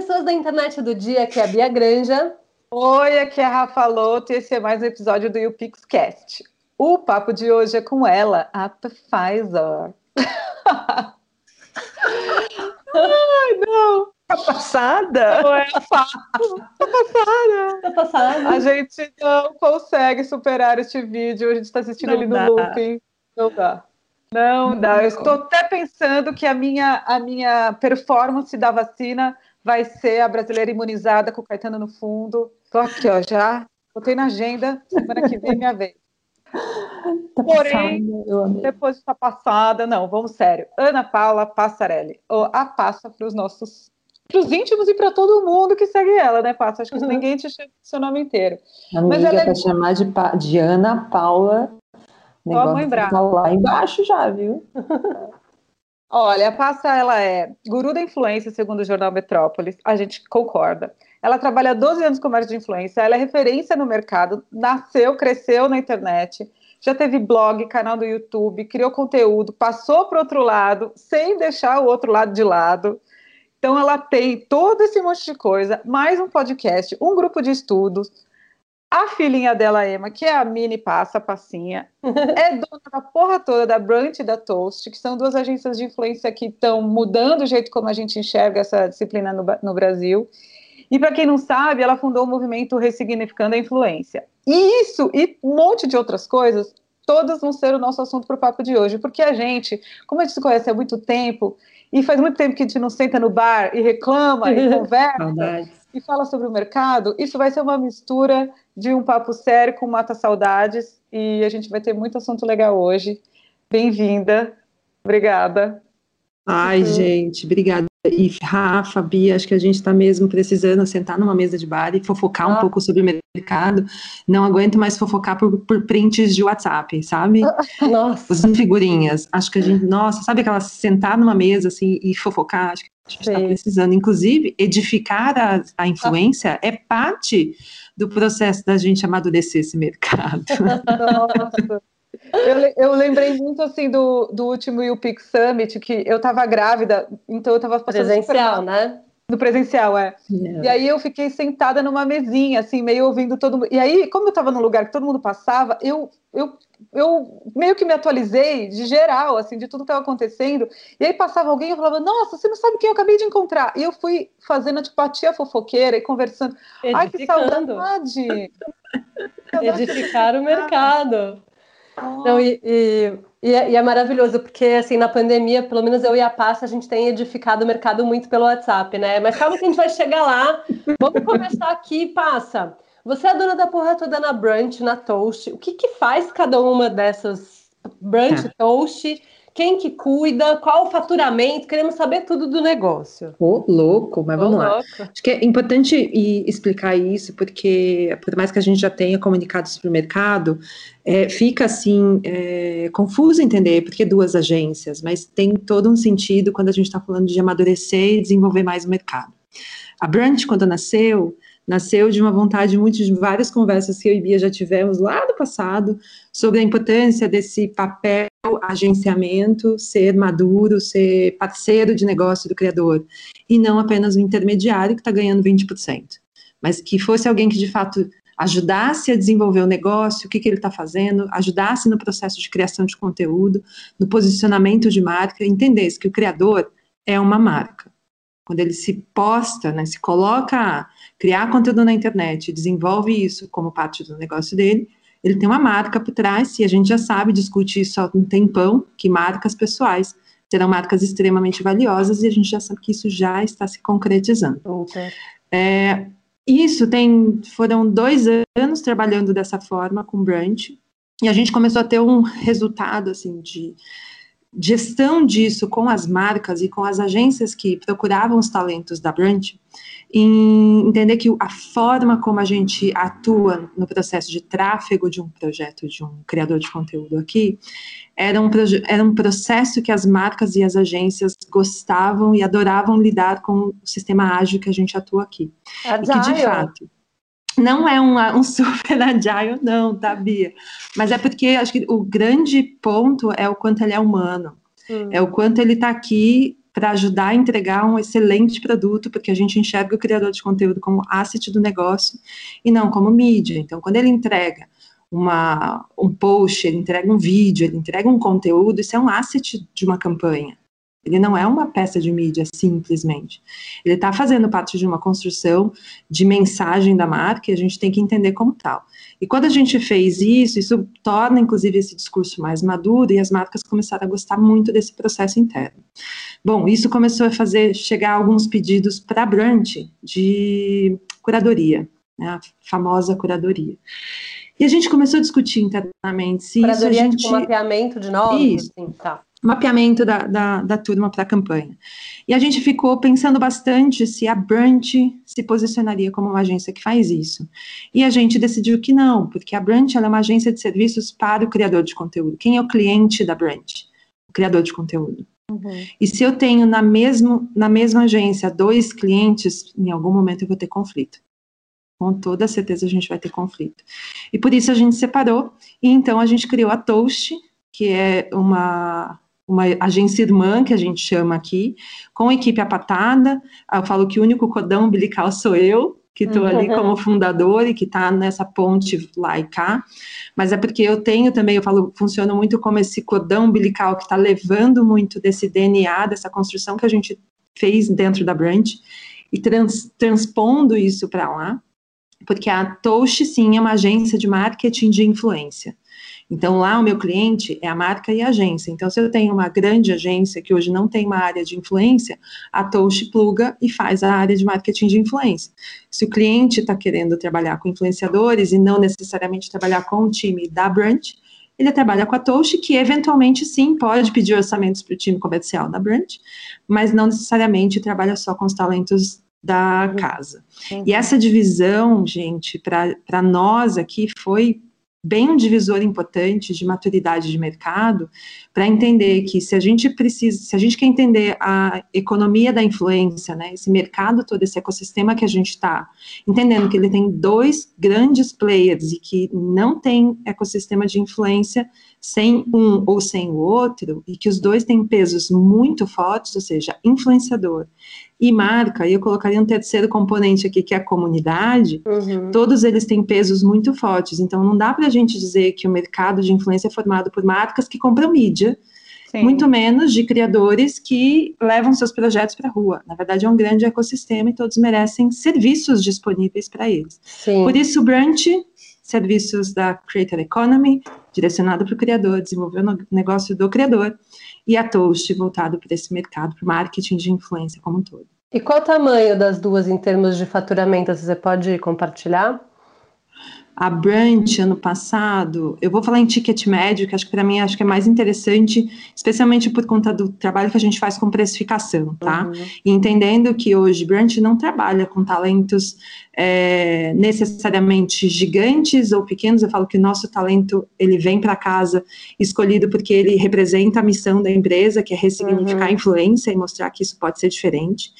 pessoas da internet do dia, aqui é a Bia Granja. Oi, aqui é a Rafa Loto e esse é mais um episódio do YouPixCast. O papo de hoje é com ela, a Pfizer. Ai, não! Tá passada? Não é fato. Tá passada. Tá passada. A gente não consegue superar este vídeo. A gente está assistindo não ele no looping. Não dá. Não dá. Eu estou até pensando que a minha, a minha performance da vacina vai ser a brasileira imunizada com o Caetano no fundo. Estou aqui, ó, já. Botei na agenda. Semana que vem, minha vez. Tá Porém, passada, depois de estar passada, não, vamos sério. Ana Paula Passarelli, a passa para os nossos para os íntimos e para todo mundo que segue ela, né, Passa? Acho que uhum. ninguém te chama seu nome inteiro. Amiga, Mas ela é... chamar de, pa... de Ana Paula, negócio mãe brava. tá lá embaixo já, viu? Olha, a Passa, ela é guru da influência, segundo o jornal Metrópolis, a gente concorda. Ela trabalha 12 anos com comércio de influência, ela é referência no mercado, nasceu, cresceu na internet, já teve blog, canal do YouTube, criou conteúdo, passou para outro lado, sem deixar o outro lado de lado. Então, ela tem todo esse monte de coisa, mais um podcast, um grupo de estudos. A filhinha dela, Emma, que é a Mini Passa, Passinha, é dona da porra toda da Brunch e da Toast, que são duas agências de influência que estão mudando o jeito como a gente enxerga essa disciplina no, no Brasil. E para quem não sabe, ela fundou o movimento Ressignificando a Influência. E isso e um monte de outras coisas, todas vão ser o nosso assunto para o papo de hoje, porque a gente, como a gente se conhece há muito tempo, e faz muito tempo que a gente não senta no bar e reclama e conversa e fala sobre o mercado, isso vai ser uma mistura de um papo sério com mata saudades e a gente vai ter muito assunto legal hoje. Bem-vinda. Obrigada. Ai, uhum. gente, obrigada. E Rafa, Bia, acho que a gente está mesmo precisando sentar numa mesa de bar e fofocar ah. um pouco sobre o mercado. Não aguento mais fofocar por, por prints de WhatsApp, sabe? Nossa. As figurinhas. Acho que a gente, nossa, sabe aquela sentar numa mesa assim e fofocar? Acho que a gente está precisando. Inclusive, edificar a, a influência é parte do processo da gente amadurecer esse mercado. Nossa. Eu, eu, lembrei muito assim do, do último YouPix Summit, que eu estava grávida, então eu estava passando presencial, né? No presencial, é. Yeah. E aí eu fiquei sentada numa mesinha, assim, meio ouvindo todo mundo. E aí, como eu estava num lugar que todo mundo passava, eu, eu, eu meio que me atualizei de geral, assim, de tudo que estava acontecendo. E aí passava alguém e eu falava, nossa, você não sabe quem eu acabei de encontrar. E eu fui fazendo, tipo, a tia fofoqueira e conversando. Ai, que saudade! Edificar o mercado. Não, e, e, e, é, e, é, maravilhoso, porque assim, na pandemia, pelo menos eu e a Passa, a gente tem edificado o mercado muito pelo WhatsApp, né? Mas calma que a gente vai chegar lá. Vamos começar aqui, Passa. Você é dona da porra toda na Brunch, na Toast. O que, que faz cada uma dessas Brunch, é. Toast? Quem que cuida? Qual o faturamento? Queremos saber tudo do negócio. Ô, oh, louco, mas vamos oh, lá. Louco. Acho que é importante explicar isso, porque por mais que a gente já tenha comunicado sobre o mercado, é, fica assim é, confuso entender porque duas agências, mas tem todo um sentido quando a gente está falando de amadurecer e desenvolver mais o mercado. A Brunch, quando nasceu, nasceu de uma vontade muito de várias conversas que eu e Bia já tivemos lá no passado sobre a importância desse papel agenciamento, ser maduro, ser parceiro de negócio do criador e não apenas o intermediário que está ganhando 20%, mas que fosse alguém que de fato ajudasse a desenvolver o negócio, o que, que ele está fazendo, ajudasse no processo de criação de conteúdo, no posicionamento de marca, entendesse que o criador é uma marca. Quando ele se posta, né, se coloca criar conteúdo na internet, desenvolve isso como parte do negócio dele, ele tem uma marca por trás, e a gente já sabe, discute isso há um tempão, que marcas pessoais serão marcas extremamente valiosas, e a gente já sabe que isso já está se concretizando. Okay. É, isso tem, foram dois anos trabalhando dessa forma com Brunch, e a gente começou a ter um resultado, assim, de gestão disso com as marcas e com as agências que procuravam os talentos da Brunch, em entender que a forma como a gente atua no processo de tráfego de um projeto, de um criador de conteúdo aqui, era um, era um processo que as marcas e as agências gostavam e adoravam lidar com o sistema ágil que a gente atua aqui. Agile. E que, de fato, não é um, um super agile, não, tá, Bia? Mas é porque acho que o grande ponto é o quanto ele é humano. Hum. É o quanto ele está aqui para ajudar a entregar um excelente produto, porque a gente enxerga o criador de conteúdo como asset do negócio e não como mídia. Então, quando ele entrega uma, um post, ele entrega um vídeo, ele entrega um conteúdo, isso é um asset de uma campanha. Ele não é uma peça de mídia simplesmente. Ele está fazendo parte de uma construção de mensagem da marca e a gente tem que entender como tal. E quando a gente fez isso, isso torna inclusive esse discurso mais maduro e as marcas começaram a gostar muito desse processo interno. Bom, isso começou a fazer chegar alguns pedidos para a Brant de curadoria, né, a famosa curadoria. E a gente começou a discutir internamente se curadoria isso a gente... tipo mapeamento de nomes, isso. Assim, tá mapeamento da, da, da turma para a campanha. E a gente ficou pensando bastante se a Brant se posicionaria como uma agência que faz isso. E a gente decidiu que não, porque a Brant é uma agência de serviços para o criador de conteúdo. Quem é o cliente da Brant? O criador de conteúdo. Uhum. E se eu tenho na, mesmo, na mesma agência dois clientes, em algum momento eu vou ter conflito. Com toda certeza a gente vai ter conflito. E por isso a gente separou, e então a gente criou a Toast, que é uma uma agência irmã, que a gente chama aqui, com equipe apatada. Eu falo que o único cordão umbilical sou eu, que estou ali como fundador e que está nessa ponte lá e cá, mas é porque eu tenho também, eu falo, funciona muito como esse cordão umbilical que está levando muito desse DNA, dessa construção que a gente fez dentro da Branch e trans, transpondo isso para lá, porque a Toast, sim, é uma agência de marketing de influência. Então, lá o meu cliente é a marca e a agência. Então, se eu tenho uma grande agência que hoje não tem uma área de influência, a Touch pluga e faz a área de marketing de influência. Se o cliente está querendo trabalhar com influenciadores e não necessariamente trabalhar com o time da Branch, ele trabalha com a Touch, que eventualmente sim pode pedir orçamentos para o time comercial da Branch, mas não necessariamente trabalha só com os talentos da uhum. casa. Uhum. E essa divisão, gente, para nós aqui foi bem um divisor importante de maturidade de mercado para entender que se a gente precisa, se a gente quer entender a economia da influência, né, esse mercado todo, esse ecossistema que a gente está entendendo que ele tem dois grandes players e que não tem ecossistema de influência sem um ou sem o outro e que os dois têm pesos muito fortes, ou seja, influenciador e marca, e eu colocaria um terceiro componente aqui, que é a comunidade, uhum. todos eles têm pesos muito fortes. Então, não dá para a gente dizer que o mercado de influência é formado por marcas que compram mídia, Sim. muito menos de criadores que levam seus projetos para a rua. Na verdade, é um grande ecossistema e todos merecem serviços disponíveis para eles. Sim. Por isso, o Brunch, serviços da Creator Economy, direcionado para o criador, desenvolver o negócio do criador, e a Toast voltado para esse mercado, para o marketing de influência como um todo. E qual o tamanho das duas em termos de faturamento? Você pode compartilhar? A Brunch ano passado, eu vou falar em ticket médio, que acho que para mim acho que é mais interessante, especialmente por conta do trabalho que a gente faz com precificação, tá? Uhum. E entendendo que hoje Brunch não trabalha com talentos é, necessariamente gigantes ou pequenos, eu falo que o nosso talento ele vem para casa escolhido porque ele representa a missão da empresa, que é ressignificar uhum. a influência e mostrar que isso pode ser diferente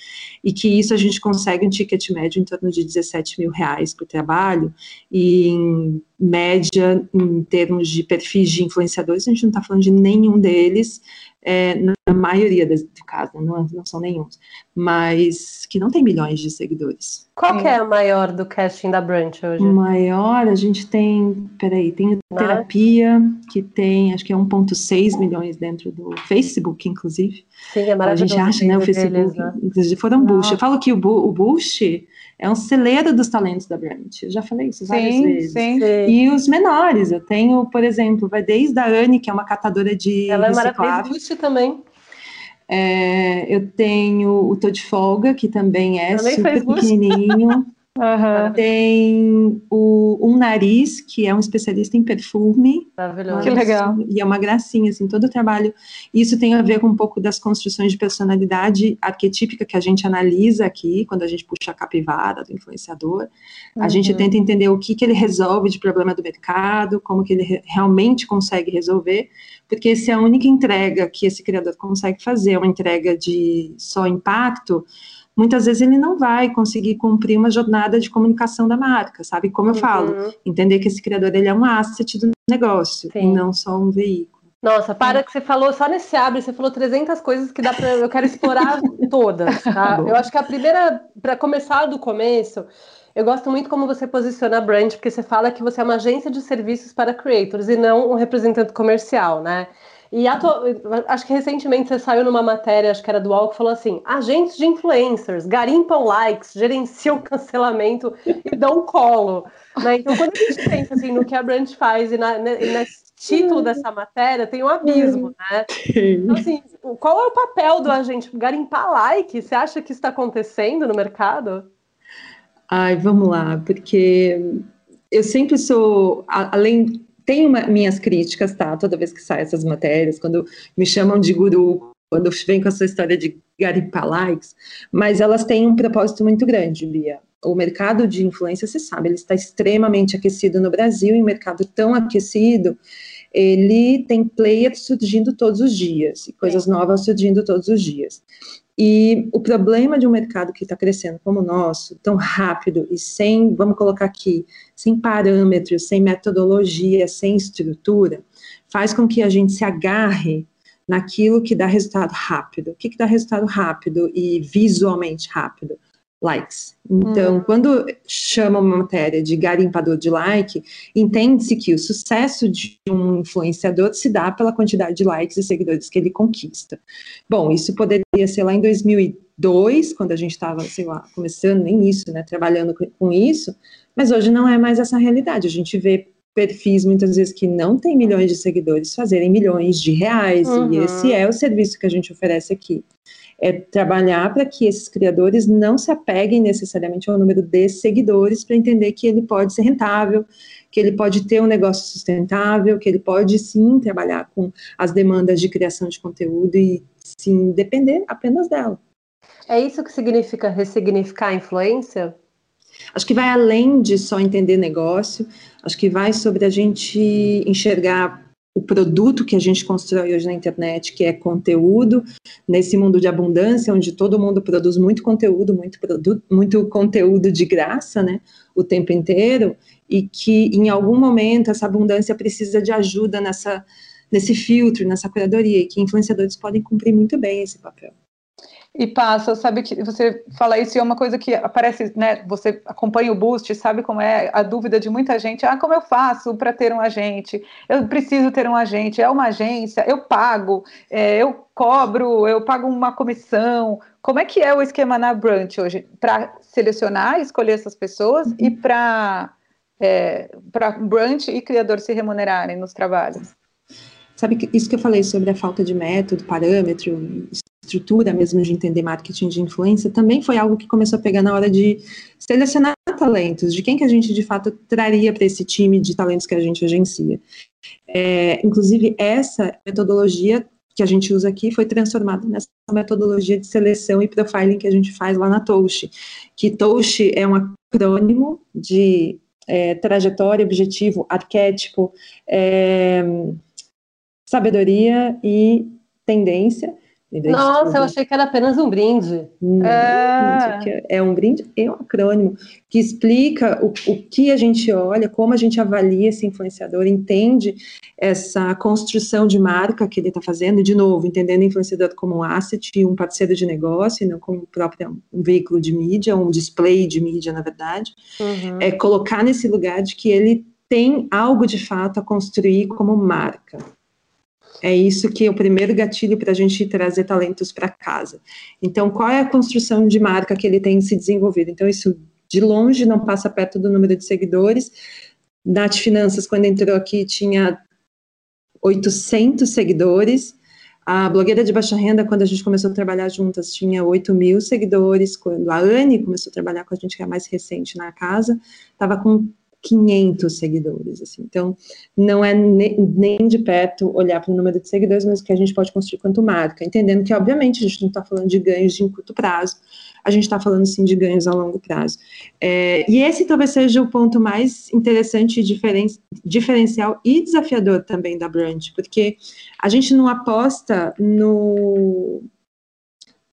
e que isso a gente consegue um ticket médio em torno de 17 mil reais por trabalho, e em média, em termos de perfis de influenciadores, a gente não está falando de nenhum deles, é, na maioria das, do caso, né, não, não, são nenhum, mas que não tem milhões de seguidores. Qual é. que é a maior do casting da Brunch hoje? Maior, a gente tem, peraí, tem terapia, que tem, acho que é 1.6 milhões dentro do Facebook, inclusive. Sim, é maravilhoso. A gente acha, né, o Facebook, deles, né? foram Bush. Eu falo que o, o Bush é um celeiro dos talentos da Brand. Eu já falei isso várias sim, vezes. Sim, sim. E os menores, eu tenho, por exemplo, vai desde a Anne, que é uma catadora de Ela é maravilhosa também. É, eu tenho o Tô de Folga, que também é também super pequenininho. Uhum. Tem o Um Nariz, que é um especialista em perfume. Maravilhoso. Que legal. E é uma gracinha, assim, todo o trabalho. Isso tem a ver com um pouco das construções de personalidade arquetípica que a gente analisa aqui, quando a gente puxa a capivara do influenciador. Uhum. A gente tenta entender o que, que ele resolve de problema do mercado, como que ele re realmente consegue resolver, porque se a única entrega que esse criador consegue fazer é uma entrega de só impacto, muitas vezes ele não vai conseguir cumprir uma jornada de comunicação da marca, sabe? Como eu uhum. falo, entender que esse criador ele é um asset do negócio Sim. e não só um veículo. Nossa, para que você falou, só nesse abre, você falou 300 coisas que dá para eu quero explorar todas, tá? Eu acho que a primeira, para começar do começo, eu gosto muito como você posiciona a brand, porque você fala que você é uma agência de serviços para creators e não um representante comercial, né? E acho que recentemente você saiu numa matéria, acho que era do UOL, que falou assim: agentes de influencers garimpam likes, gerenciam cancelamento e dão colo. Né? Então, quando a gente pensa assim, no que a brand faz e, na, nesse título dessa matéria, tem um abismo, né? Então, assim, qual é o papel do agente? Garimpar like? Você acha que isso está acontecendo no mercado? Ai, vamos lá, porque eu sempre sou, além tenho uma, minhas críticas, tá? Toda vez que saem essas matérias, quando me chamam de guru, quando vem com essa história de garimpar likes, mas elas têm um propósito muito grande, Bia. O mercado de influência, você sabe, ele está extremamente aquecido no Brasil, e um mercado tão aquecido, ele tem players surgindo todos os dias, e coisas novas surgindo todos os dias. E o problema de um mercado que está crescendo como o nosso, tão rápido e sem, vamos colocar aqui, sem parâmetros, sem metodologia, sem estrutura, faz com que a gente se agarre naquilo que dá resultado rápido. O que, que dá resultado rápido e visualmente rápido? likes. Então, uhum. quando chama uma matéria de garimpador de like, entende-se que o sucesso de um influenciador se dá pela quantidade de likes e seguidores que ele conquista. Bom, isso poderia ser lá em 2002, quando a gente estava, sei lá, começando, nem isso, né, trabalhando com isso, mas hoje não é mais essa realidade. A gente vê perfis muitas vezes que não têm milhões de seguidores fazerem milhões de reais, uhum. e esse é o serviço que a gente oferece aqui é trabalhar para que esses criadores não se apeguem necessariamente ao número de seguidores, para entender que ele pode ser rentável, que ele pode ter um negócio sustentável, que ele pode sim trabalhar com as demandas de criação de conteúdo e sim depender apenas dela. É isso que significa ressignificar a influência? Acho que vai além de só entender negócio, acho que vai sobre a gente enxergar o produto que a gente constrói hoje na internet, que é conteúdo, nesse mundo de abundância, onde todo mundo produz muito conteúdo, muito, produto, muito conteúdo de graça, né, o tempo inteiro, e que em algum momento essa abundância precisa de ajuda nessa, nesse filtro, nessa curadoria, e que influenciadores podem cumprir muito bem esse papel e passa, sabe que você fala isso e é uma coisa que aparece, né? Você acompanha o Boost, sabe como é a dúvida de muita gente. Ah, como eu faço para ter um agente? Eu preciso ter um agente, é uma agência, eu pago, é, eu cobro, eu pago uma comissão. Como é que é o esquema na Brunch hoje para selecionar e escolher essas pessoas uhum. e para é, para Brunch e criador se remunerarem nos trabalhos? Sabe que isso que eu falei sobre a falta de método, parâmetro, estrutura mesmo de entender marketing de influência, também foi algo que começou a pegar na hora de selecionar talentos, de quem que a gente de fato traria para esse time de talentos que a gente agencia. É, inclusive, essa metodologia que a gente usa aqui foi transformada nessa metodologia de seleção e profiling que a gente faz lá na Touch, que Touch é um acrônimo de é, trajetória, objetivo, arquétipo, é, sabedoria e tendência, nossa, eu achei que era apenas um brinde. Não, é... é um brinde e um acrônimo que explica o, o que a gente olha, como a gente avalia esse influenciador, entende essa construção de marca que ele está fazendo, de novo, entendendo o influenciador como um asset, um parceiro de negócio, e não como próprio um veículo de mídia, um display de mídia, na verdade. Uhum. É colocar nesse lugar de que ele tem algo de fato a construir como marca. É isso que é o primeiro gatilho para a gente trazer talentos para casa. Então, qual é a construção de marca que ele tem se desenvolvido? Então, isso de longe não passa perto do número de seguidores. Nath Finanças, quando entrou aqui, tinha 800 seguidores. A blogueira de baixa renda, quando a gente começou a trabalhar juntas, tinha 8 mil seguidores. Quando a Anne começou a trabalhar com a gente, que é a mais recente na casa, estava com 500 seguidores, assim. Então, não é nem de perto olhar para o número de seguidores, mas que a gente pode construir quanto marca, entendendo que, obviamente, a gente não está falando de ganhos de curto prazo, a gente está falando, sim, de ganhos a longo prazo. É, e esse talvez seja o ponto mais interessante, diferen, diferencial e desafiador também da Brand, porque a gente não aposta no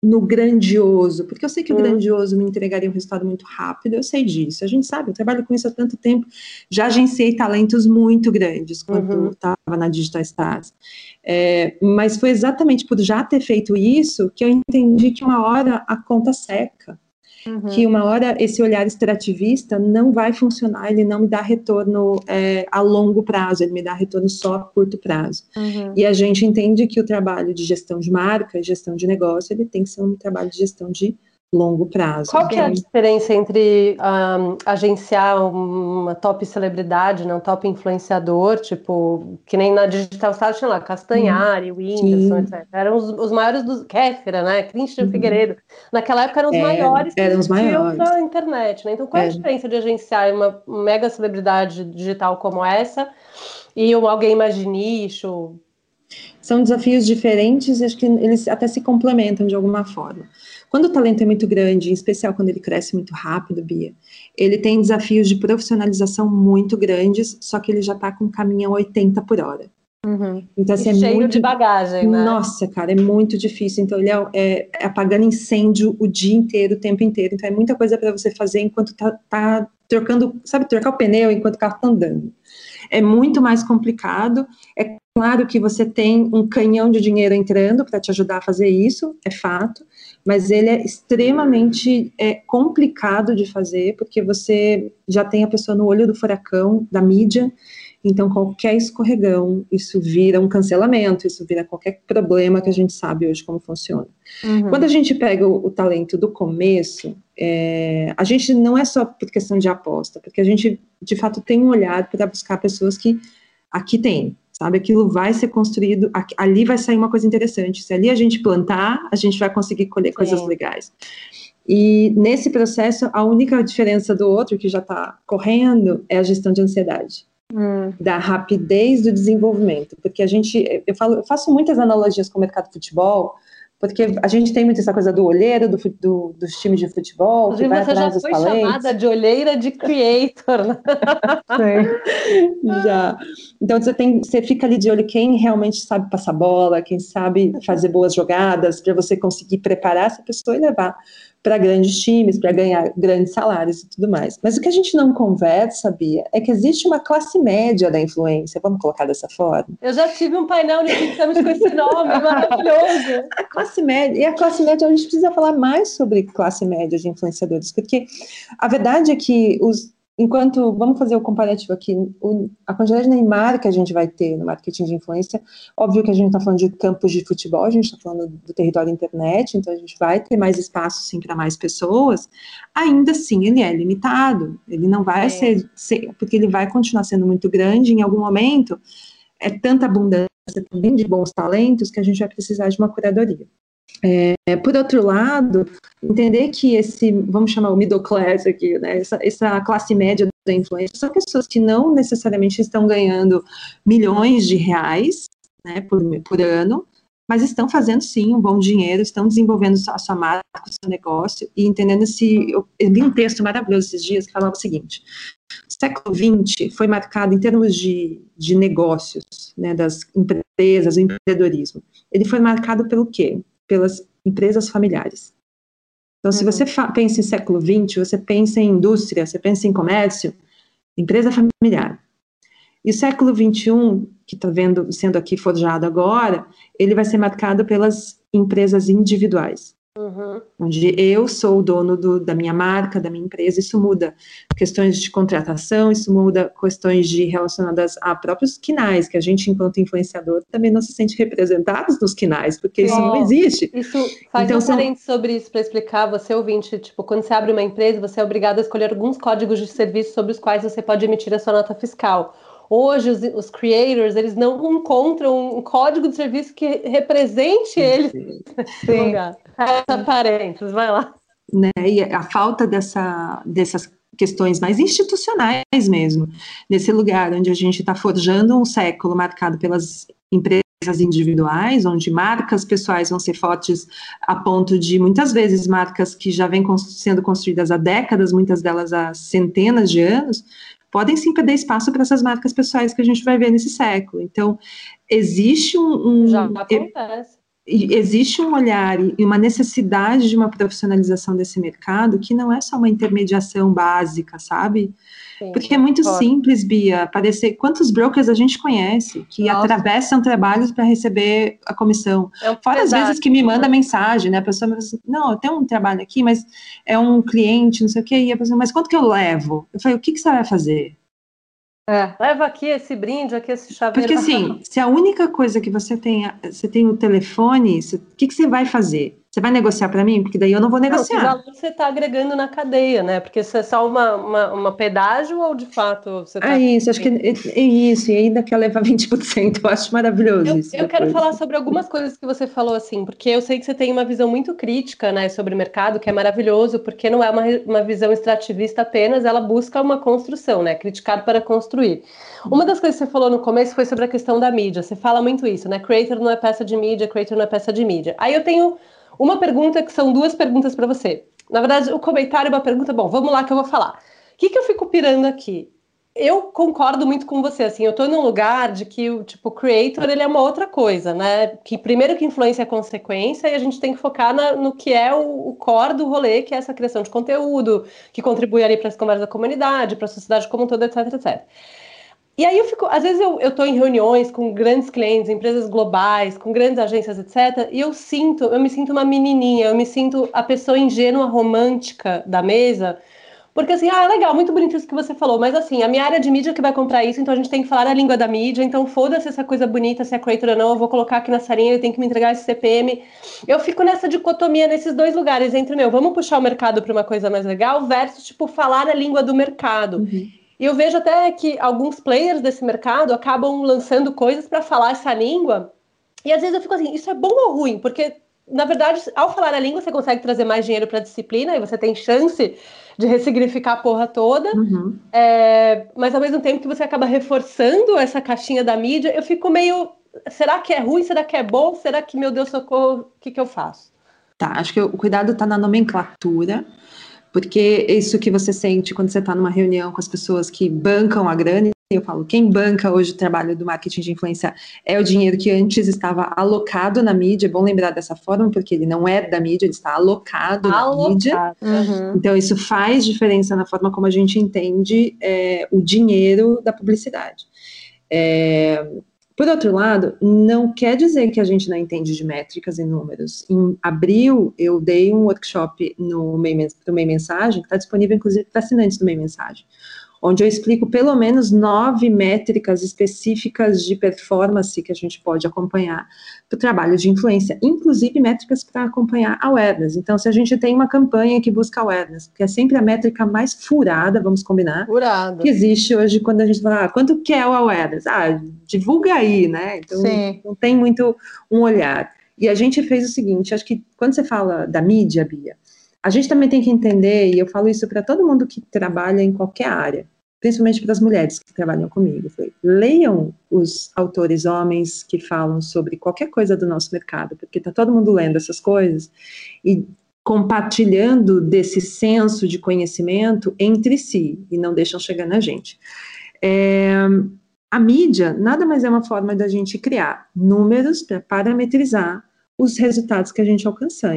no grandioso, porque eu sei que o hum. grandioso me entregaria um resultado muito rápido, eu sei disso, a gente sabe, eu trabalho com isso há tanto tempo, já agenciei talentos muito grandes quando estava uhum. na Digital Stars. É, mas foi exatamente por já ter feito isso que eu entendi que uma hora a conta seca. Uhum. Que uma hora esse olhar extrativista não vai funcionar, ele não me dá retorno é, a longo prazo, ele me dá retorno só a curto prazo. Uhum. E a gente entende que o trabalho de gestão de marca, gestão de negócio, ele tem que ser um trabalho de gestão de longo prazo. Qual que é a diferença entre um, agenciar uma top celebridade, né, um top influenciador, tipo, que nem na Digital Star tinha lá, Castanhari, hum, Whindersson, etc. Eram os, os maiores dos... Kéfera, né, Christian uhum. Figueiredo. Naquela época eram os é, maiores que eram os maiores. da internet, né? Então qual é a é. diferença de agenciar uma mega celebridade digital como essa e um, alguém mais de nicho? São desafios diferentes e acho que eles até se complementam de alguma forma. Quando o talento é muito grande, em especial quando ele cresce muito rápido, Bia, ele tem desafios de profissionalização muito grandes, só que ele já está com um caminhão 80 por hora. Uhum. Então, assim, é cheio muito... de bagagem, né? Nossa, cara, é muito difícil. Então, ele é, é, é apagando incêndio o dia inteiro, o tempo inteiro. Então, é muita coisa para você fazer enquanto tá, tá trocando, sabe, trocar o pneu enquanto o carro tá andando. É muito mais complicado. É claro que você tem um canhão de dinheiro entrando para te ajudar a fazer isso, é fato mas ele é extremamente é, complicado de fazer, porque você já tem a pessoa no olho do furacão da mídia, então qualquer escorregão, isso vira um cancelamento, isso vira qualquer problema que a gente sabe hoje como funciona. Uhum. Quando a gente pega o, o talento do começo, é, a gente não é só por questão de aposta, porque a gente de fato tem um olhar para buscar pessoas que aqui tem, sabe? Aquilo vai ser construído, ali vai sair uma coisa interessante. Se ali a gente plantar, a gente vai conseguir colher Sim. coisas legais. E nesse processo, a única diferença do outro que já está correndo é a gestão de ansiedade. Hum. Da rapidez do desenvolvimento, porque a gente, eu, falo, eu faço muitas analogias com o mercado de futebol, porque a gente tem muito essa coisa do olheiro, do, do, dos times de futebol, Inclusive, que vai atrás talentos. Você já foi chamada de olheira de creator, né? já. Então, você, tem, você fica ali de olho quem realmente sabe passar bola, quem sabe fazer boas jogadas, para você conseguir preparar essa pessoa e levar para grandes times, para ganhar grandes salários e tudo mais. Mas o que a gente não conversa, Bia, é que existe uma classe média da influência, vamos colocar dessa forma? Eu já tive um painel no Exames com esse nome, maravilhoso. A classe média, e a classe média, a gente precisa falar mais sobre classe média de influenciadores, porque a verdade é que os, enquanto, vamos fazer o comparativo aqui, o, a quantidade de Neymar que a gente vai ter no marketing de influência, óbvio que a gente está falando de campos de futebol, a gente está falando do território internet, então a gente vai ter mais espaço, sim, para mais pessoas, ainda assim ele é limitado, ele não vai é. ser, ser, porque ele vai continuar sendo muito grande, em algum momento, é tanta abundância também de bons talentos que a gente vai precisar de uma curadoria. É, por outro lado, entender que esse, vamos chamar o middle class aqui, né, essa, essa classe média da influência, são pessoas que não necessariamente estão ganhando milhões de reais né, por, por ano, mas estão fazendo sim um bom dinheiro, estão desenvolvendo a sua marca, o seu negócio e entendendo se. Eu, li um texto maravilhoso esses dias que falava o seguinte: o século XX foi marcado em termos de, de negócios, né, das empresas, o empreendedorismo. Ele foi marcado pelo quê? Pelas empresas familiares. Então, uhum. se você pensa em século XX, você pensa em indústria, você pensa em comércio, empresa familiar. E o século XXI, que está sendo aqui forjado agora, ele vai ser marcado pelas empresas individuais. Uhum. Onde eu sou o dono do, da minha marca, da minha empresa, isso muda questões de contratação, isso muda questões de relacionadas a próprios quinais, que a gente, enquanto influenciador, também não se sente representados nos quinais, porque Sim. isso não existe. Isso faz então, um são... sobre isso para explicar, você ouvinte, tipo, quando você abre uma empresa, você é obrigado a escolher alguns códigos de serviço sobre os quais você pode emitir a sua nota fiscal. Hoje, os, os creators, eles não encontram um código de serviço que represente eles nesse lugar. Essa parênteses, vai lá. Né, e a falta dessa, dessas questões mais institucionais mesmo, nesse lugar onde a gente está forjando um século marcado pelas empresas individuais, onde marcas pessoais vão ser fortes a ponto de, muitas vezes, marcas que já vêm sendo construídas há décadas, muitas delas há centenas de anos, podem sim perder espaço para essas marcas pessoais que a gente vai ver nesse século. Então, existe um. um Já acontece. Existe um olhar e uma necessidade de uma profissionalização desse mercado que não é só uma intermediação básica, sabe? Sim, Porque é muito simples, Bia, parecer quantos brokers a gente conhece que Nossa. atravessam trabalhos para receber a comissão. É Fora as vezes que me manda mensagem, né? A pessoa me diz, assim, não, eu tenho um trabalho aqui, mas é um cliente, não sei o quê, e a pessoa, mas quanto que eu levo? Eu falei, o que, que você vai fazer? É, leva aqui esse brinde, aqui esse chaveiro. Porque assim, se a única coisa que você tem, você tem o telefone, o que, que você vai fazer? Você vai negociar para mim? Porque daí eu não vou negociar. Não, que valor você está agregando na cadeia, né? Porque se é só uma, uma, uma pedágio ou de fato você tá... É isso, acho que é, é isso, e ainda quer levar 20%, eu acho maravilhoso eu, isso. Eu quero falar sobre algumas coisas que você falou, assim, porque eu sei que você tem uma visão muito crítica, né, sobre o mercado, que é maravilhoso, porque não é uma, uma visão extrativista apenas, ela busca uma construção, né? Criticar para construir. Uma das coisas que você falou no começo foi sobre a questão da mídia. Você fala muito isso, né? Creator não é peça de mídia, creator não é peça de mídia. Aí eu tenho uma pergunta que são duas perguntas para você. Na verdade, o comentário é uma pergunta. Bom, vamos lá que eu vou falar. O que, que eu fico pirando aqui? Eu concordo muito com você, assim, eu tô num lugar de que o tipo creator ele é uma outra coisa, né? Que primeiro que influência é consequência e a gente tem que focar na, no que é o, o, core do rolê, que é essa criação de conteúdo, que contribui ali para as conversas da comunidade, para a sociedade como um todo, etc, etc. E aí eu fico, às vezes eu, tô em reuniões com grandes clientes, empresas globais, com grandes agências, etc. E eu sinto, eu me sinto uma menininha, eu me sinto a pessoa ingênua, romântica da mesa. Porque assim, ah, legal, muito bonito isso que você falou, mas assim, a minha área de mídia que vai comprar isso, então a gente tem que falar a língua da mídia, então foda-se essa coisa bonita, se é creator ou não, eu vou colocar aqui na salinha, ele tem que me entregar esse CPM. Eu fico nessa dicotomia nesses dois lugares, entre, meu, vamos puxar o mercado para uma coisa mais legal, versus, tipo, falar a língua do mercado. Uhum. E eu vejo até que alguns players desse mercado acabam lançando coisas para falar essa língua. E às vezes eu fico assim, isso é bom ou ruim? Porque, na verdade, ao falar a língua, você consegue trazer mais dinheiro para a disciplina e você tem chance de ressignificar a porra toda. Uhum. É, mas ao mesmo tempo que você acaba reforçando essa caixinha da mídia, eu fico meio. Será que é ruim? Será que é bom? Será que, meu Deus, socorro, o que, que eu faço? Tá, acho que o cuidado está na nomenclatura porque isso que você sente quando você está numa reunião com as pessoas que bancam a grana, eu falo, quem banca hoje o trabalho do marketing de influência é o dinheiro que antes estava alocado na mídia, é bom lembrar dessa forma, porque ele não é da mídia, ele está alocado, alocado. na mídia. Uhum. Então, isso faz diferença na forma como a gente entende é, o dinheiro da publicidade. É, por outro lado, não quer dizer que a gente não entende de métricas e números. Em abril, eu dei um workshop no Meio, Mensagem, que está disponível, inclusive, para assinantes do Meio Mensagem, onde eu explico pelo menos nove métricas específicas de performance que a gente pode acompanhar para o trabalho de influência, inclusive métricas para acompanhar awareness. Então, se a gente tem uma campanha que busca awareness, que é sempre a métrica mais furada, vamos combinar, Furada. que existe hoje quando a gente fala, ah, quanto que é o awareness? Ah, divulga aí, né? Então, Sim. não tem muito um olhar. E a gente fez o seguinte, acho que quando você fala da mídia, Bia, a gente também tem que entender, e eu falo isso para todo mundo que trabalha em qualquer área, principalmente para as mulheres que trabalham comigo. Falei, leiam os autores homens que falam sobre qualquer coisa do nosso mercado, porque está todo mundo lendo essas coisas e compartilhando desse senso de conhecimento entre si e não deixam chegar na gente. É, a mídia nada mais é uma forma da gente criar números para parametrizar os resultados que a gente alcança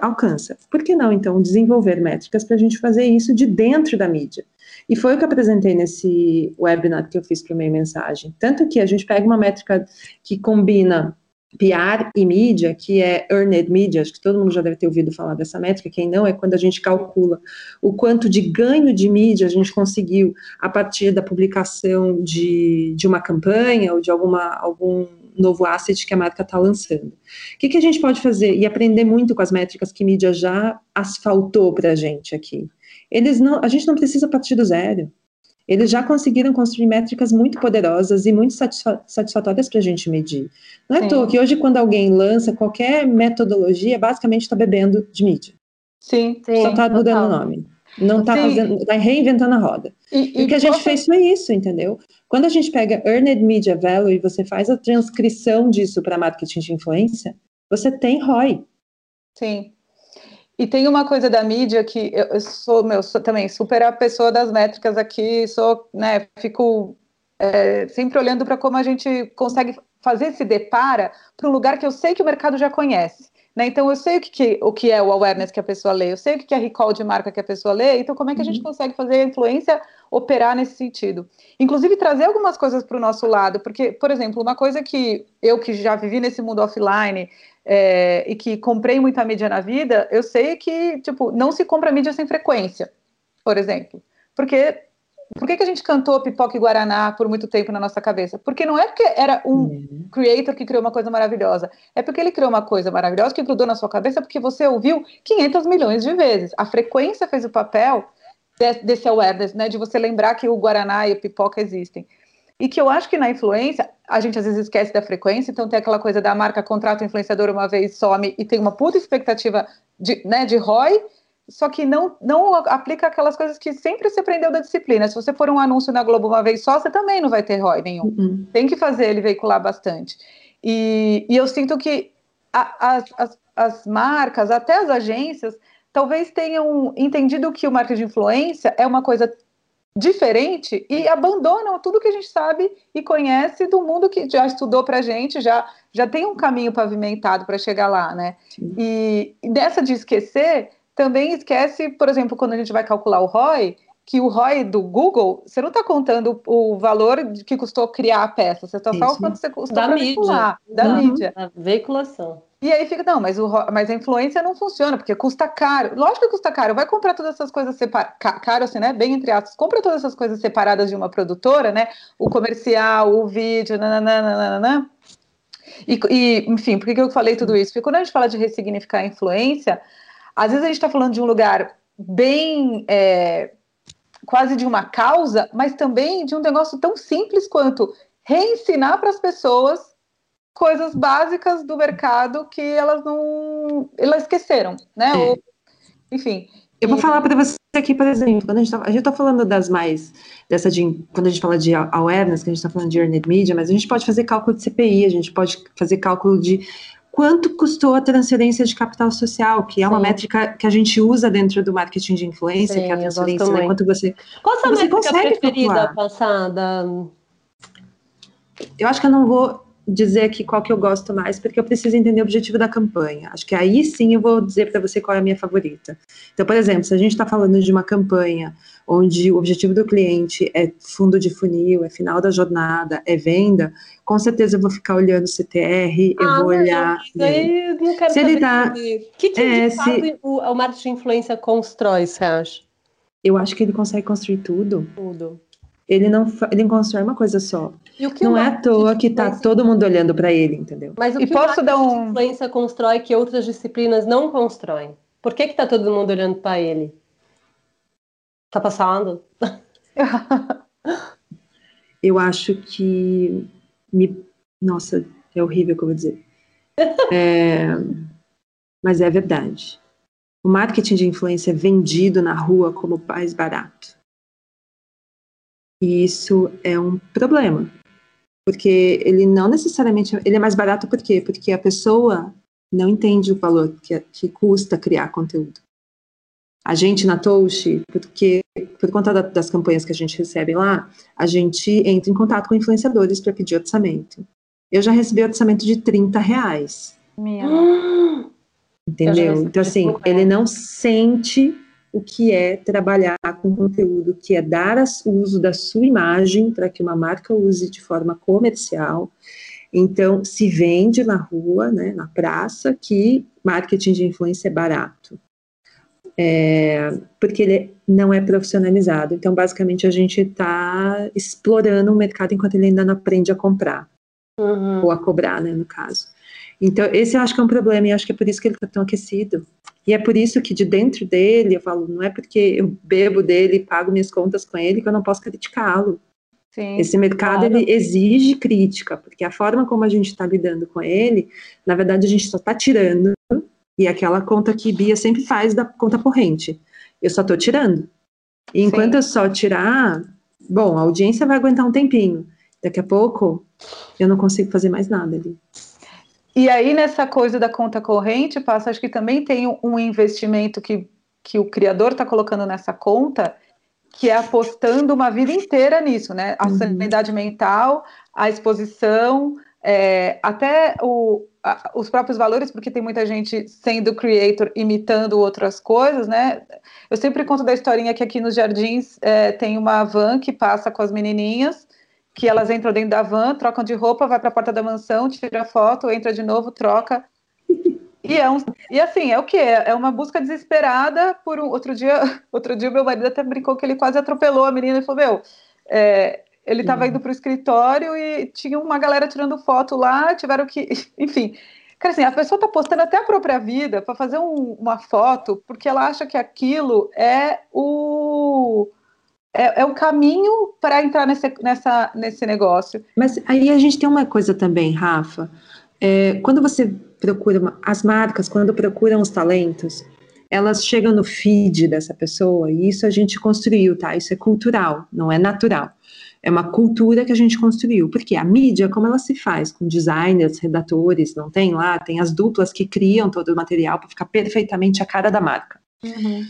alcança. Por que não, então, desenvolver métricas para a gente fazer isso de dentro da mídia? E foi o que apresentei nesse webinar que eu fiz para o Meio Mensagem. Tanto que a gente pega uma métrica que combina PR e mídia, que é Earned Media, acho que todo mundo já deve ter ouvido falar dessa métrica, quem não, é quando a gente calcula o quanto de ganho de mídia a gente conseguiu a partir da publicação de, de uma campanha ou de alguma, algum novo asset que a marca está lançando. O que, que a gente pode fazer? E aprender muito com as métricas que mídia já asfaltou para a gente aqui. Eles não, a gente não precisa partir do zero. Eles já conseguiram construir métricas muito poderosas e muito satisfatórias para a gente medir. Não é à toa que hoje, quando alguém lança qualquer metodologia, basicamente está bebendo de mídia. Sim, sim. Só está mudando o nome. Não está fazendo, está reinventando a roda. E, e, o que a gente fez foi isso, entendeu? Quando a gente pega Earned Media Value e você faz a transcrição disso para marketing de influência, você tem ROI. Sim. E tem uma coisa da mídia que eu, sou, meu, sou também super a pessoa das métricas aqui, sou, né, fico é, sempre olhando para como a gente consegue fazer esse depara para um lugar que eu sei que o mercado já conhece. Né? Então, eu sei o que, que, o que é o awareness que a pessoa lê, eu sei o que é recall de marca que a pessoa lê, então como é que a gente uhum. consegue fazer a influência operar nesse sentido? Inclusive, trazer algumas coisas para o nosso lado, porque, por exemplo, uma coisa que eu que já vivi nesse mundo offline é, e que comprei muita mídia na vida, eu sei que, tipo, não se compra mídia sem frequência, por exemplo. Porque por que, que a gente cantou Pipoca e Guaraná por muito tempo na nossa cabeça? Porque não é porque era um uhum. creator que criou uma coisa maravilhosa, é porque ele criou uma coisa maravilhosa que grudou na sua cabeça porque você ouviu 500 milhões de vezes. A frequência fez o papel de, desse awareness, né, de você lembrar que o Guaraná e a Pipoca existem. E que eu acho que na influência, a gente às vezes esquece da frequência, então tem aquela coisa da marca contrata o influenciador uma vez, some e tem uma puta expectativa de, né, de ROI, só que não, não aplica aquelas coisas que sempre se aprendeu da disciplina. Se você for um anúncio na Globo uma vez só, você também não vai ter ROI nenhum. Uhum. Tem que fazer ele veicular bastante. E, e eu sinto que a, as, as, as marcas, até as agências, talvez tenham entendido que o marketing de influência é uma coisa diferente e abandonam tudo que a gente sabe e conhece do mundo que já estudou para a gente, já, já tem um caminho pavimentado para chegar lá, né? E, e dessa de esquecer, também esquece, por exemplo, quando a gente vai calcular o ROI, que o ROI do Google, você não está contando o valor que custou criar a peça, você está só quanto você custou da mídia, da uhum. mídia. A veiculação. E aí fica, não, mas, o, mas a influência não funciona, porque custa caro. Lógico que custa caro, vai comprar todas essas coisas separadas, caro assim, né, bem entre aspas, compra todas essas coisas separadas de uma produtora, né, o comercial, o vídeo, nananana, e, e enfim, por que eu falei tudo isso? Porque quando a gente fala de ressignificar a influência, às vezes a gente está falando de um lugar bem é, quase de uma causa, mas também de um negócio tão simples quanto reensinar para as pessoas coisas básicas do mercado que elas não elas esqueceram, né? É. Ou, enfim. Eu vou falar para você aqui, por exemplo, quando a gente está tá falando das mais, dessa de, quando a gente fala de awareness, que a gente está falando de earned media, mas a gente pode fazer cálculo de CPI, a gente pode fazer cálculo de quanto custou a transferência de capital social, que é uma Sim. métrica que a gente usa dentro do marketing de influência, Sim, que é a transferência, né? Quanto você. Qual a sua você métrica preferida calcular. passada? Eu acho que eu não vou dizer aqui qual que eu gosto mais, porque eu preciso entender o objetivo da campanha. Acho que aí sim eu vou dizer para você qual é a minha favorita. Então, por exemplo, se a gente está falando de uma campanha onde o objetivo do cliente é fundo de funil, é final da jornada, é venda, com certeza eu vou ficar olhando o CTR, ah, eu vou olhar. Eu não quero se ele tá, que tipo é, de se, o, o marketing influência constrói, você acha? Eu acho que ele consegue construir tudo. Tudo. Ele não, ele constrói uma coisa só. não é à toa que está todo mundo olhando para ele, entendeu? Mas o e que posso o dar um... influência constrói que outras disciplinas não constroem? Por que está todo mundo olhando para ele? Tá passando? eu acho que me, nossa, é horrível o que eu vou dizer. É, mas é verdade. O marketing de influência é vendido na rua como mais barato. E isso é um problema. Porque ele não necessariamente. Ele é mais barato por quê? Porque a pessoa não entende o valor que, que custa criar conteúdo. A gente na Touch, porque por conta da, das campanhas que a gente recebe lá, a gente entra em contato com influenciadores para pedir orçamento. Eu já recebi orçamento de 30 reais. Minha. Entendeu? Então, assim, ele não sente o que é trabalhar com conteúdo, que é dar o uso da sua imagem para que uma marca use de forma comercial. Então, se vende na rua, né, na praça, que marketing de influência é barato. É, porque ele não é profissionalizado. Então, basicamente, a gente está explorando o mercado enquanto ele ainda não aprende a comprar. Uhum. Ou a cobrar, né, no caso. Então, esse eu acho que é um problema, e acho que é por isso que ele está tão aquecido. E é por isso que de dentro dele, eu falo, não é porque eu bebo dele e pago minhas contas com ele que eu não posso criticá-lo. Esse mercado claro. ele exige crítica, porque a forma como a gente está lidando com ele, na verdade a gente só está tirando, e aquela conta que Bia sempre faz da conta corrente. Eu só estou tirando. E enquanto Sim. eu só tirar, bom, a audiência vai aguentar um tempinho. Daqui a pouco eu não consigo fazer mais nada ali. E aí, nessa coisa da conta corrente, passa, acho que também tem um investimento que, que o criador está colocando nessa conta, que é apostando uma vida inteira nisso, né? A uhum. sanidade mental, a exposição, é, até o, a, os próprios valores, porque tem muita gente sendo creator, imitando outras coisas, né? Eu sempre conto da historinha que aqui nos Jardins é, tem uma van que passa com as menininhas, que elas entram dentro da van, trocam de roupa, vai para a porta da mansão, tira foto, entra de novo, troca. E, é um, e assim, é o que? É uma busca desesperada por um. Outro dia, outro dia meu marido até brincou que ele quase atropelou a menina e falou: Meu, é, ele estava indo para o escritório e tinha uma galera tirando foto lá, tiveram que. Enfim. Cara, assim, a pessoa está postando até a própria vida para fazer um, uma foto, porque ela acha que aquilo é o. É, é o caminho para entrar nesse, nessa, nesse negócio. Mas aí a gente tem uma coisa também, Rafa. É, quando você procura, as marcas, quando procuram os talentos, elas chegam no feed dessa pessoa, e isso a gente construiu, tá? Isso é cultural, não é natural. É uma cultura que a gente construiu. Porque a mídia, como ela se faz? Com designers, redatores, não tem lá? Tem as duplas que criam todo o material para ficar perfeitamente a cara da marca. Uhum.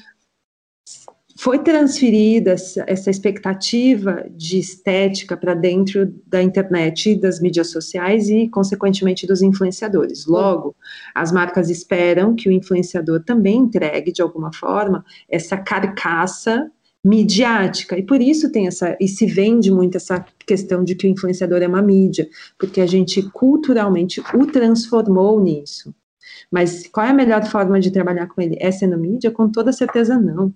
Foi transferida essa, expectativa de estética para dentro da internet, das mídias sociais e, consequentemente, dos influenciadores. Logo, as marcas esperam que o influenciador também entregue, de alguma forma, essa carcaça midiática, e por isso tem essa, e se vende muito essa questão de que o influenciador é uma mídia, porque a gente culturalmente o transformou nisso. Mas qual é a melhor forma de trabalhar com ele? É sendo mídia? Com toda certeza não.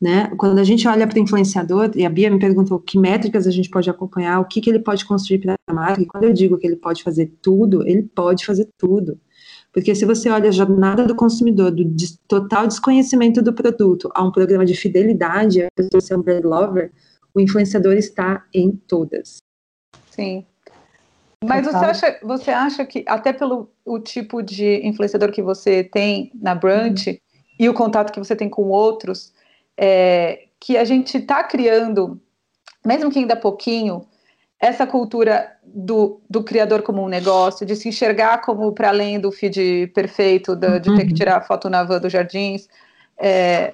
Né? Quando a gente olha para o influenciador, e a Bia me perguntou que métricas a gente pode acompanhar, o que, que ele pode construir para a marca, e quando eu digo que ele pode fazer tudo, ele pode fazer tudo. Porque se você olha a jornada do consumidor, do total desconhecimento do produto, a um programa de fidelidade, a pessoa ser um brand lover, o influenciador está em todas. Sim. Mas você acha, você acha que, até pelo o tipo de influenciador que você tem na Brunch uhum. e o contato que você tem com outros, é, que a gente está criando, mesmo que ainda pouquinho, essa cultura do, do criador como um negócio, de se enxergar como para além do feed perfeito, de, de ter que uhum. tirar a foto na van dos jardins. É,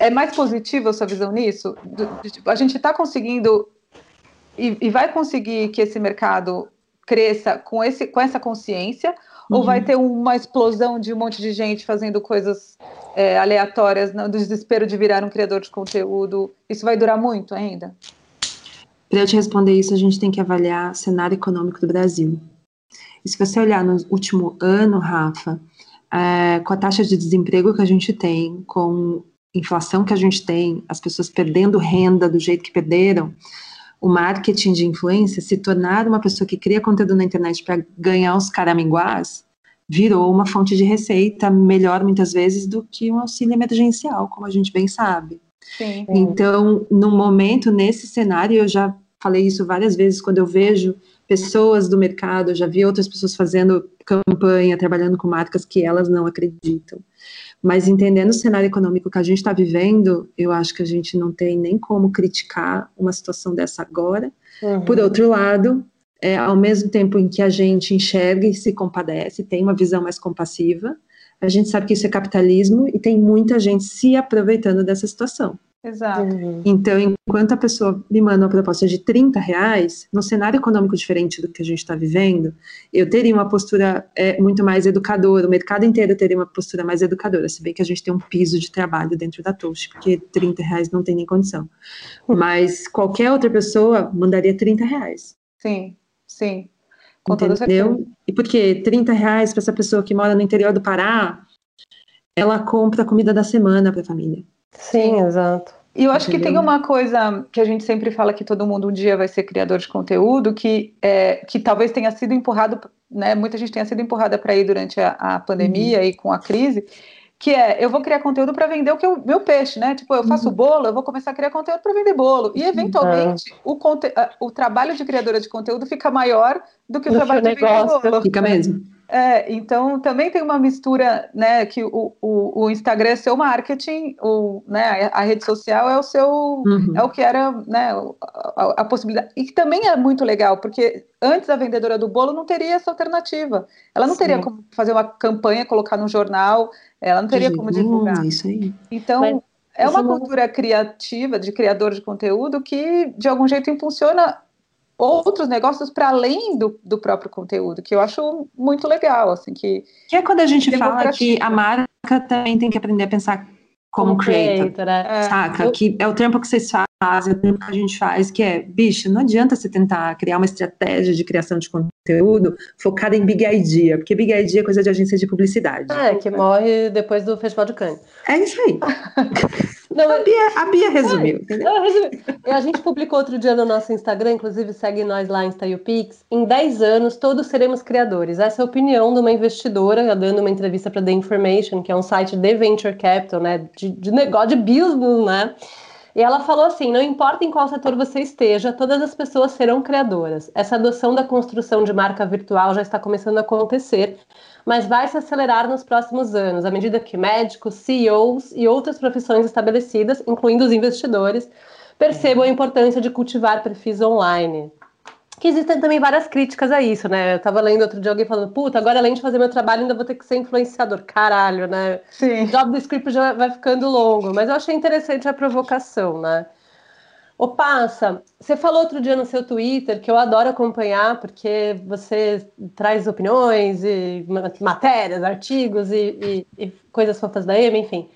é mais positiva a sua visão nisso? Do, de, tipo, a gente está conseguindo e, e, vai conseguir que esse mercado cresça com, esse, com essa consciência? Uhum. Ou vai uhum. ter uma explosão de um monte de gente fazendo coisas é, aleatórias, no desespero de virar um criador de conteúdo? Isso vai durar muito ainda? Para eu te responder isso, a gente tem que avaliar o cenário econômico do Brasil. E se você olhar no último ano, Rafa, é, com a taxa de desemprego que a gente tem, com a inflação que a gente tem, as pessoas perdendo renda do jeito que perderam, o marketing de influência, se tornar uma pessoa que cria conteúdo na internet para ganhar os caraminguás, virou uma fonte de receita melhor muitas vezes do que um auxílio emergencial, como a gente bem sabe. Sim. Então, no momento, nesse cenário, eu já falei isso várias vezes quando eu vejo pessoas do mercado, já vi outras pessoas fazendo campanha, trabalhando com marcas que elas não acreditam. Mas entendendo o cenário econômico que a gente está vivendo, eu acho que a gente não tem nem como criticar uma situação dessa agora. Uhum. Por outro lado, é, ao mesmo tempo em que a gente enxerga e se compadece, tem uma visão mais compassiva, a gente sabe que isso é capitalismo e tem muita gente se aproveitando dessa situação. Exato. Uhum. Então, enquanto a pessoa me manda uma proposta de 30 reais, no cenário econômico diferente do que a gente está vivendo, eu teria uma postura é, muito mais educadora, o mercado inteiro teria uma postura mais educadora, se bem que a gente tem um piso de trabalho dentro da Toast, porque 30 reais não tem nem condição. Uhum. Mas qualquer outra pessoa mandaria 30 reais. Sim, sim. Com Entendeu? E porque 30 reais para essa pessoa que mora no interior do Pará, ela compra a comida da semana para a família. Sim, exato. E eu acho que tem uma coisa que a gente sempre fala que todo mundo um dia vai ser criador de conteúdo, que, é, que talvez tenha sido empurrado, né? Muita gente tenha sido empurrada para ir durante a, a pandemia uhum. e com a crise, que é eu vou criar conteúdo para vender o que eu, meu peixe, né? Tipo, eu faço uhum. bolo, eu vou começar a criar conteúdo para vender bolo. E eventualmente uhum. o, o trabalho de criadora de conteúdo fica maior do que o do trabalho de negócio. vender bolo. Fica mesmo. É, então também tem uma mistura, né, que o, o, o Instagram é seu marketing, o, né, a rede social é o seu, uhum. é o que era, né, a, a, possibilidade, e que também é muito legal, porque antes a vendedora do bolo não teria essa alternativa, ela não Sim. teria como fazer uma campanha, colocar no jornal, ela não teria como divulgar. Isso aí. Então, Mas, é uma cultura criativa, de criador de conteúdo, que de algum jeito impulsiona outros negócios para além do, do próprio conteúdo, que eu acho muito legal, assim, que... Que é quando a gente fala que a marca também tem que aprender a pensar como, como creator, creator é. saca? Eu... Que é o tempo que vocês fazem, é o tempo que a gente faz, que é, bicho, não adianta você tentar criar uma estratégia de criação de conteúdo focada em Big Idea, porque Big Idea é coisa de agência de publicidade. É, que morre depois do Festival de Cannes. É isso aí. Não, a, Bia, a Bia resumiu. É, a gente publicou outro dia no nosso Instagram, inclusive segue nós lá em StylePix. Em 10 anos, todos seremos criadores. Essa é a opinião de uma investidora, dando uma entrevista para The Information, que é um site de venture capital, né? De, de negócio de business, né? E ela falou assim: não importa em qual setor você esteja, todas as pessoas serão criadoras. Essa adoção da construção de marca virtual já está começando a acontecer mas vai se acelerar nos próximos anos, à medida que médicos, CEOs e outras profissões estabelecidas, incluindo os investidores, percebam a importância de cultivar perfis online. Que existem também várias críticas a isso, né? Eu tava lendo outro dia alguém falando, puta, agora além de fazer meu trabalho, ainda vou ter que ser influenciador. Caralho, né? Sim. O job description já vai ficando longo, mas eu achei interessante a provocação, né? Ô, Passa, você falou outro dia no seu Twitter, que eu adoro acompanhar, porque você traz opiniões e matérias, artigos e, e, e coisas fotas da EMA, enfim.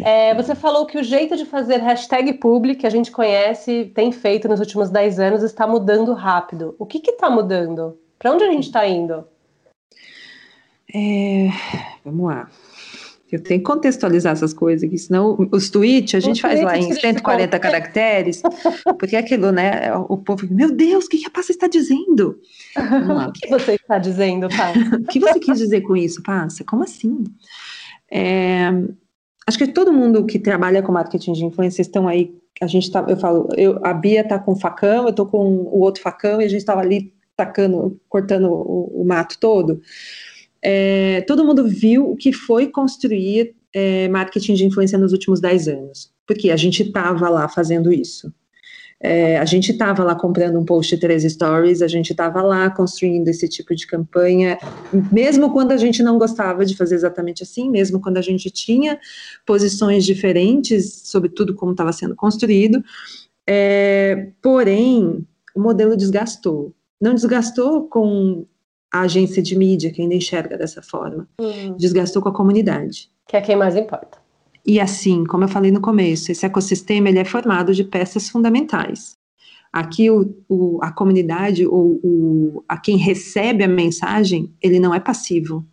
É, você falou que o jeito de fazer hashtag public, que a gente conhece, tem feito nos últimos 10 anos, está mudando rápido. O que está mudando? Para onde a gente está indo? É, vamos lá. Eu tenho que contextualizar essas coisas aqui, senão os tweets a gente faz lá em 140 caracteres, porque é aquilo, né? O povo, meu Deus, o que a Passa está dizendo? O que você está dizendo, Passa? o que você quis dizer com isso, Passa? Como assim? É, acho que todo mundo que trabalha com marketing de influência estão aí. A gente tá, eu falo, eu, a Bia tá com o facão, eu tô com o outro facão e a gente estava ali tacando, cortando o, o mato todo é, todo mundo viu o que foi construir é, marketing de influência nos últimos 10 anos, porque a gente estava lá fazendo isso. É, a gente estava lá comprando um post de três stories, a gente estava lá construindo esse tipo de campanha, mesmo quando a gente não gostava de fazer exatamente assim, mesmo quando a gente tinha posições diferentes sobre tudo como estava sendo construído. É, porém, o modelo desgastou. Não desgastou com a agência de mídia, que ainda enxerga dessa forma. Uhum. Desgastou com a comunidade. Que é quem mais importa. E assim, como eu falei no começo, esse ecossistema ele é formado de peças fundamentais. Aqui o, o a comunidade ou o, a quem recebe a mensagem, ele não é passivo,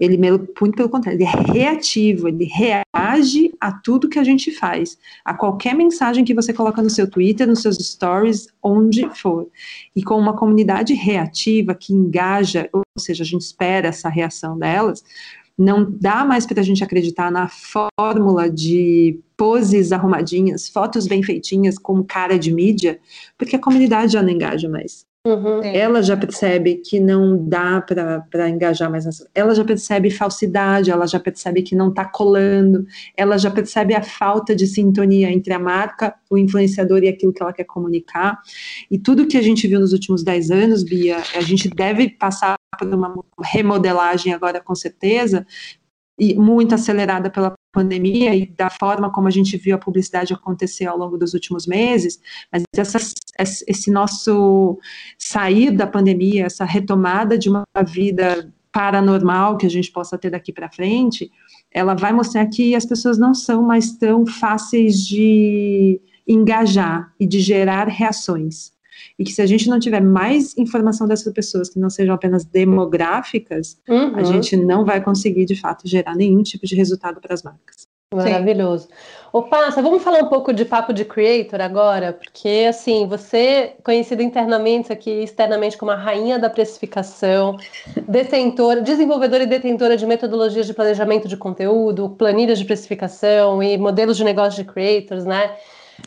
ele, muito pelo contrário, ele é reativo, ele reage a tudo que a gente faz, a qualquer mensagem que você coloca no seu Twitter, nos seus stories, onde for. E com uma comunidade reativa que engaja, ou seja, a gente espera essa reação delas, não dá mais para a gente acreditar na fórmula de poses arrumadinhas, fotos bem feitinhas com cara de mídia, porque a comunidade já não engaja mais. Uhum. Ela já percebe que não dá para engajar mais nessa. Ela já percebe falsidade, ela já percebe que não está colando, ela já percebe a falta de sintonia entre a marca, o influenciador e aquilo que ela quer comunicar. E tudo que a gente viu nos últimos 10 anos, Bia, a gente deve passar por uma remodelagem agora, com certeza, e muito acelerada pela pandemia e da forma como a gente viu a publicidade acontecer ao longo dos últimos meses, mas esse nosso sair da pandemia, essa retomada de uma vida paranormal que a gente possa ter daqui para frente, ela vai mostrar que as pessoas não são mais tão fáceis de engajar e de gerar reações e que se a gente não tiver mais informação dessas pessoas que não sejam apenas demográficas, uhum. a gente não vai conseguir, de fato, gerar nenhum tipo de resultado para as marcas. Maravilhoso. Ô, Passa, vamos falar um pouco de papo de creator agora, porque assim, você conhecida internamente aqui, externamente como a rainha da precificação, detentora, desenvolvedora e detentora de metodologias de planejamento de conteúdo, planilhas de precificação e modelos de negócio de creators, né?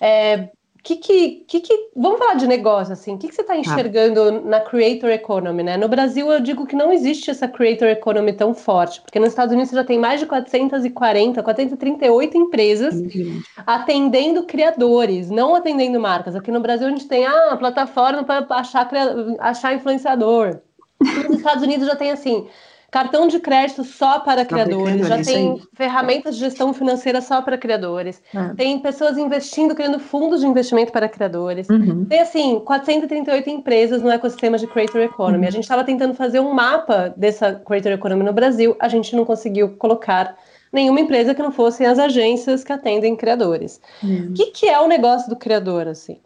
É, que, que, que, que, vamos falar de negócio, assim, o que, que você está enxergando ah. na creator economy, né? No Brasil, eu digo que não existe essa creator economy tão forte, porque nos Estados Unidos você já tem mais de 440, 438 empresas uhum. atendendo criadores, não atendendo marcas. Aqui no Brasil a gente tem ah, a plataforma para achar, achar influenciador. Nos Estados Unidos já tem, assim, cartão de crédito só para criadores, já tem ferramentas de gestão financeira só para criadores, é. tem pessoas investindo, criando fundos de investimento para criadores, uhum. tem assim, 438 empresas no ecossistema de Creator Economy. Uhum. A gente estava tentando fazer um mapa dessa Creator Economy no Brasil, a gente não conseguiu colocar nenhuma empresa que não fossem as agências que atendem criadores. Uhum. O que, que é o negócio do criador, assim?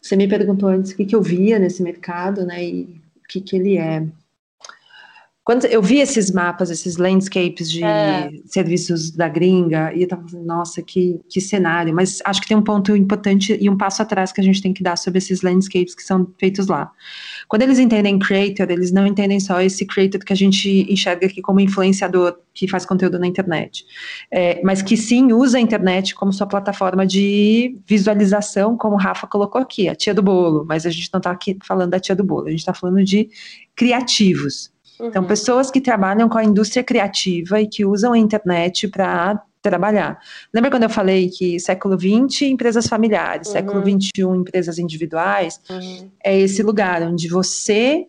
Você me perguntou antes o que, que eu via nesse mercado, né, e o que, que ele é. Quando eu vi esses mapas, esses landscapes de é. serviços da gringa, e eu tava falando, nossa, que, que cenário. Mas acho que tem um ponto importante e um passo atrás que a gente tem que dar sobre esses landscapes que são feitos lá. Quando eles entendem creator, eles não entendem só esse creator que a gente enxerga aqui como influenciador que faz conteúdo na internet, é, mas que sim usa a internet como sua plataforma de visualização, como o Rafa colocou aqui, a tia do bolo, mas a gente não está aqui falando da tia do bolo, a gente está falando de criativos. Então, uhum. Então, pessoas que trabalham com a indústria criativa e que usam a internet para trabalhar. Lembra quando eu falei que século XX, empresas familiares, uhum. século XXI, empresas individuais? Uhum. É esse lugar onde você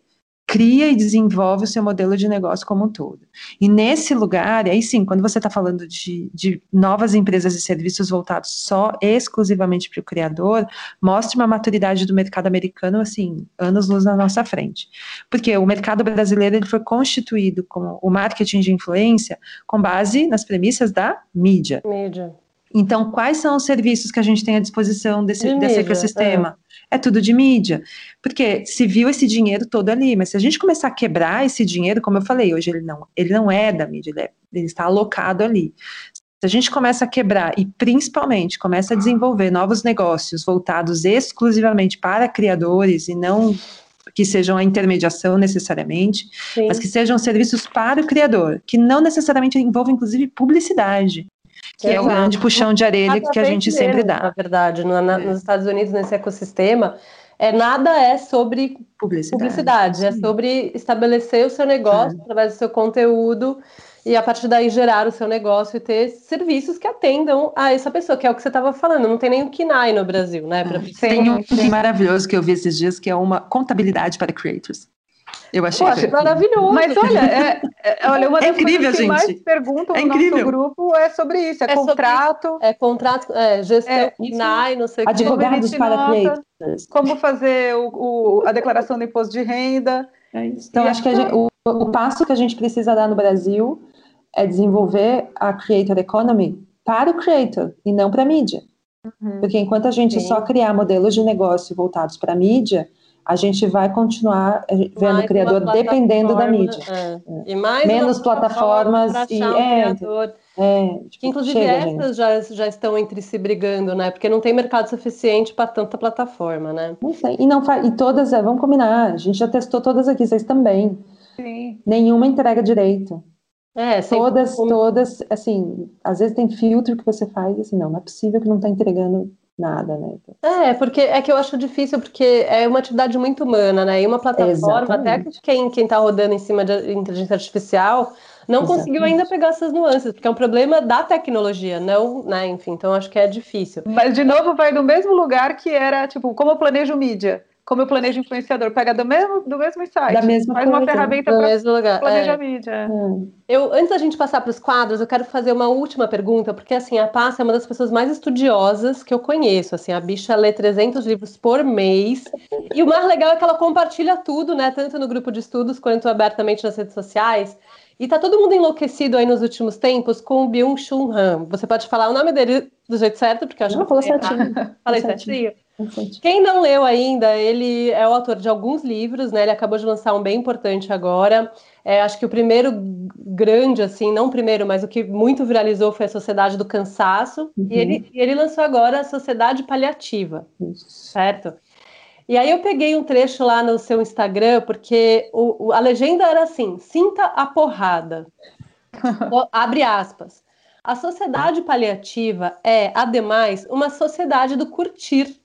cria e desenvolve o seu modelo de negócio como um todo. E nesse lugar, aí sim, quando você está falando de, de, novas empresas e serviços voltados só exclusivamente para o criador, mostra uma maturidade do mercado americano, assim, anos-luz na nossa frente. Porque o mercado brasileiro ele foi constituído como o marketing de influência com base nas premissas da mídia. Mídia. Então, quais são os serviços que a gente tem à disposição desse, de desse ecossistema? É. tudo de mídia. Porque se viu esse dinheiro todo ali, mas se a gente começar a quebrar esse dinheiro, como eu falei, hoje ele não, ele não é da mídia, ele, é, ele está alocado ali. Se a gente começa a quebrar e principalmente começa a desenvolver novos negócios voltados exclusivamente para criadores e não que sejam a intermediação necessariamente, Sim. mas que sejam serviços para o criador, que não necessariamente envolvam inclusive publicidade que Exato. é o grande puxão de orelha que a gente sempre dá. Na verdade, no, na, nos Estados Unidos, nesse ecossistema, é, nada é sobre publicidade, publicidade é sobre estabelecer o seu negócio é. através do seu conteúdo e a partir daí gerar o seu negócio e ter serviços que atendam a essa pessoa, que é o que você estava falando. Não tem nem o KINAI no Brasil, né? Pra... Tem um maravilhoso que eu vi esses dias, que é uma contabilidade para creators. Eu achei Poxa, maravilhoso. Mas olha, é, é, olha uma é das é incrível, coisas que gente. mais perguntam é no incrível. nosso grupo é sobre isso, é, é contrato. Sobre, é contrato, é, gestão é, NAI, não sei Advogados para clientes. Como fazer o, o, a declaração do imposto de renda. É então, acho que gente, o, o passo que a gente precisa dar no Brasil é desenvolver a Creator Economy para o creator e não para a mídia. Uhum. Porque enquanto a gente Sim. só criar modelos de negócio voltados para a mídia, a gente vai continuar eh, vendo mais o criador dependendo da mídia. É. E mais Menos plataformas e um é, é, tipo, que inclusive chega, essas já, já estão entre si brigando, né? Porque não tem mercado suficiente para tanta plataforma, né? Não sei. E não e todas, é, vamos combinar, a gente já testou todas aqui, vocês também. Sim. Nenhuma entrega direito. É, todas, todas, assim, às vezes tem filtro que você faz, assim, não, não é possível que não está entregando nada, né? É, porque é que eu acho difícil, porque é uma atividade muito humana, né? E uma plataforma, Exatamente. até quem, quem tá rodando em cima de inteligência artificial não Exatamente. conseguiu ainda pegar essas nuances, porque é um problema da tecnologia, não, né? Enfim, então acho que é difícil. Mas de novo vai no mesmo lugar que era, tipo, como eu planejo mídia como eu planejo influenciador, pega do mesmo, do mesmo site, da mesma faz coisa, uma ferramenta para planejar é. mídia. É. Eu, antes da gente passar para os quadros, eu quero fazer uma última pergunta, porque assim, a Passa é uma das pessoas mais estudiosas que eu conheço, assim, a bicha lê 300 livros por mês, e o mais legal é que ela compartilha tudo, né, tanto no grupo de estudos quanto abertamente nas redes sociais, e tá todo mundo enlouquecido aí nos últimos tempos com o Byung-Chul Han. Você pode falar o nome dele do jeito certo, porque eu acho Não, que... Falou certinho. Falei certinho. Quem não leu ainda, ele é o autor de alguns livros, né? Ele acabou de lançar um bem importante agora. É, acho que o primeiro grande, assim, não o primeiro, mas o que muito viralizou foi a Sociedade do Cansaço. Uhum. E, ele, e ele lançou agora a Sociedade Paliativa, Isso. certo? E aí eu peguei um trecho lá no seu Instagram, porque o, o, a legenda era assim: sinta a porrada. Abre aspas. A sociedade paliativa é, ademais, uma sociedade do curtir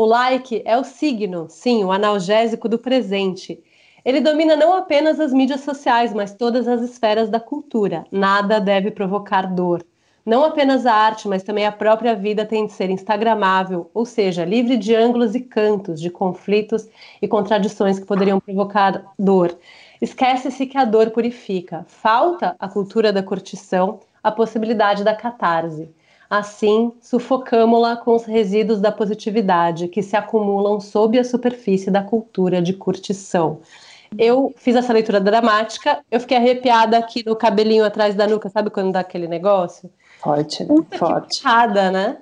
o like é o signo, sim, o analgésico do presente. Ele domina não apenas as mídias sociais, mas todas as esferas da cultura. Nada deve provocar dor. Não apenas a arte, mas também a própria vida tem de ser instagramável, ou seja, livre de ângulos e cantos, de conflitos e contradições que poderiam provocar dor. Esquece-se que a dor purifica. Falta a cultura da curtição, a possibilidade da catarse. Assim, sufocamos-la com os resíduos da positividade que se acumulam sob a superfície da cultura de curtição. Eu fiz essa leitura dramática, eu fiquei arrepiada aqui no cabelinho atrás da nuca, sabe quando dá aquele negócio? Forte, Puta forte. porrada, né?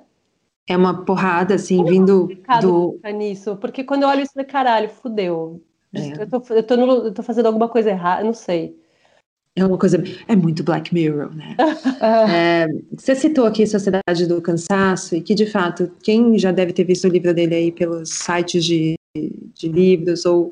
É uma porrada, assim, Como vindo do... nisso, porque quando eu olho isso, eu caralho, fudeu. É. Eu, tô, eu, tô no, eu tô fazendo alguma coisa errada, não sei. É uma coisa. É muito Black Mirror, né? é, você citou aqui Sociedade do Cansaço, e que de fato, quem já deve ter visto o livro dele aí pelos sites de, de livros ou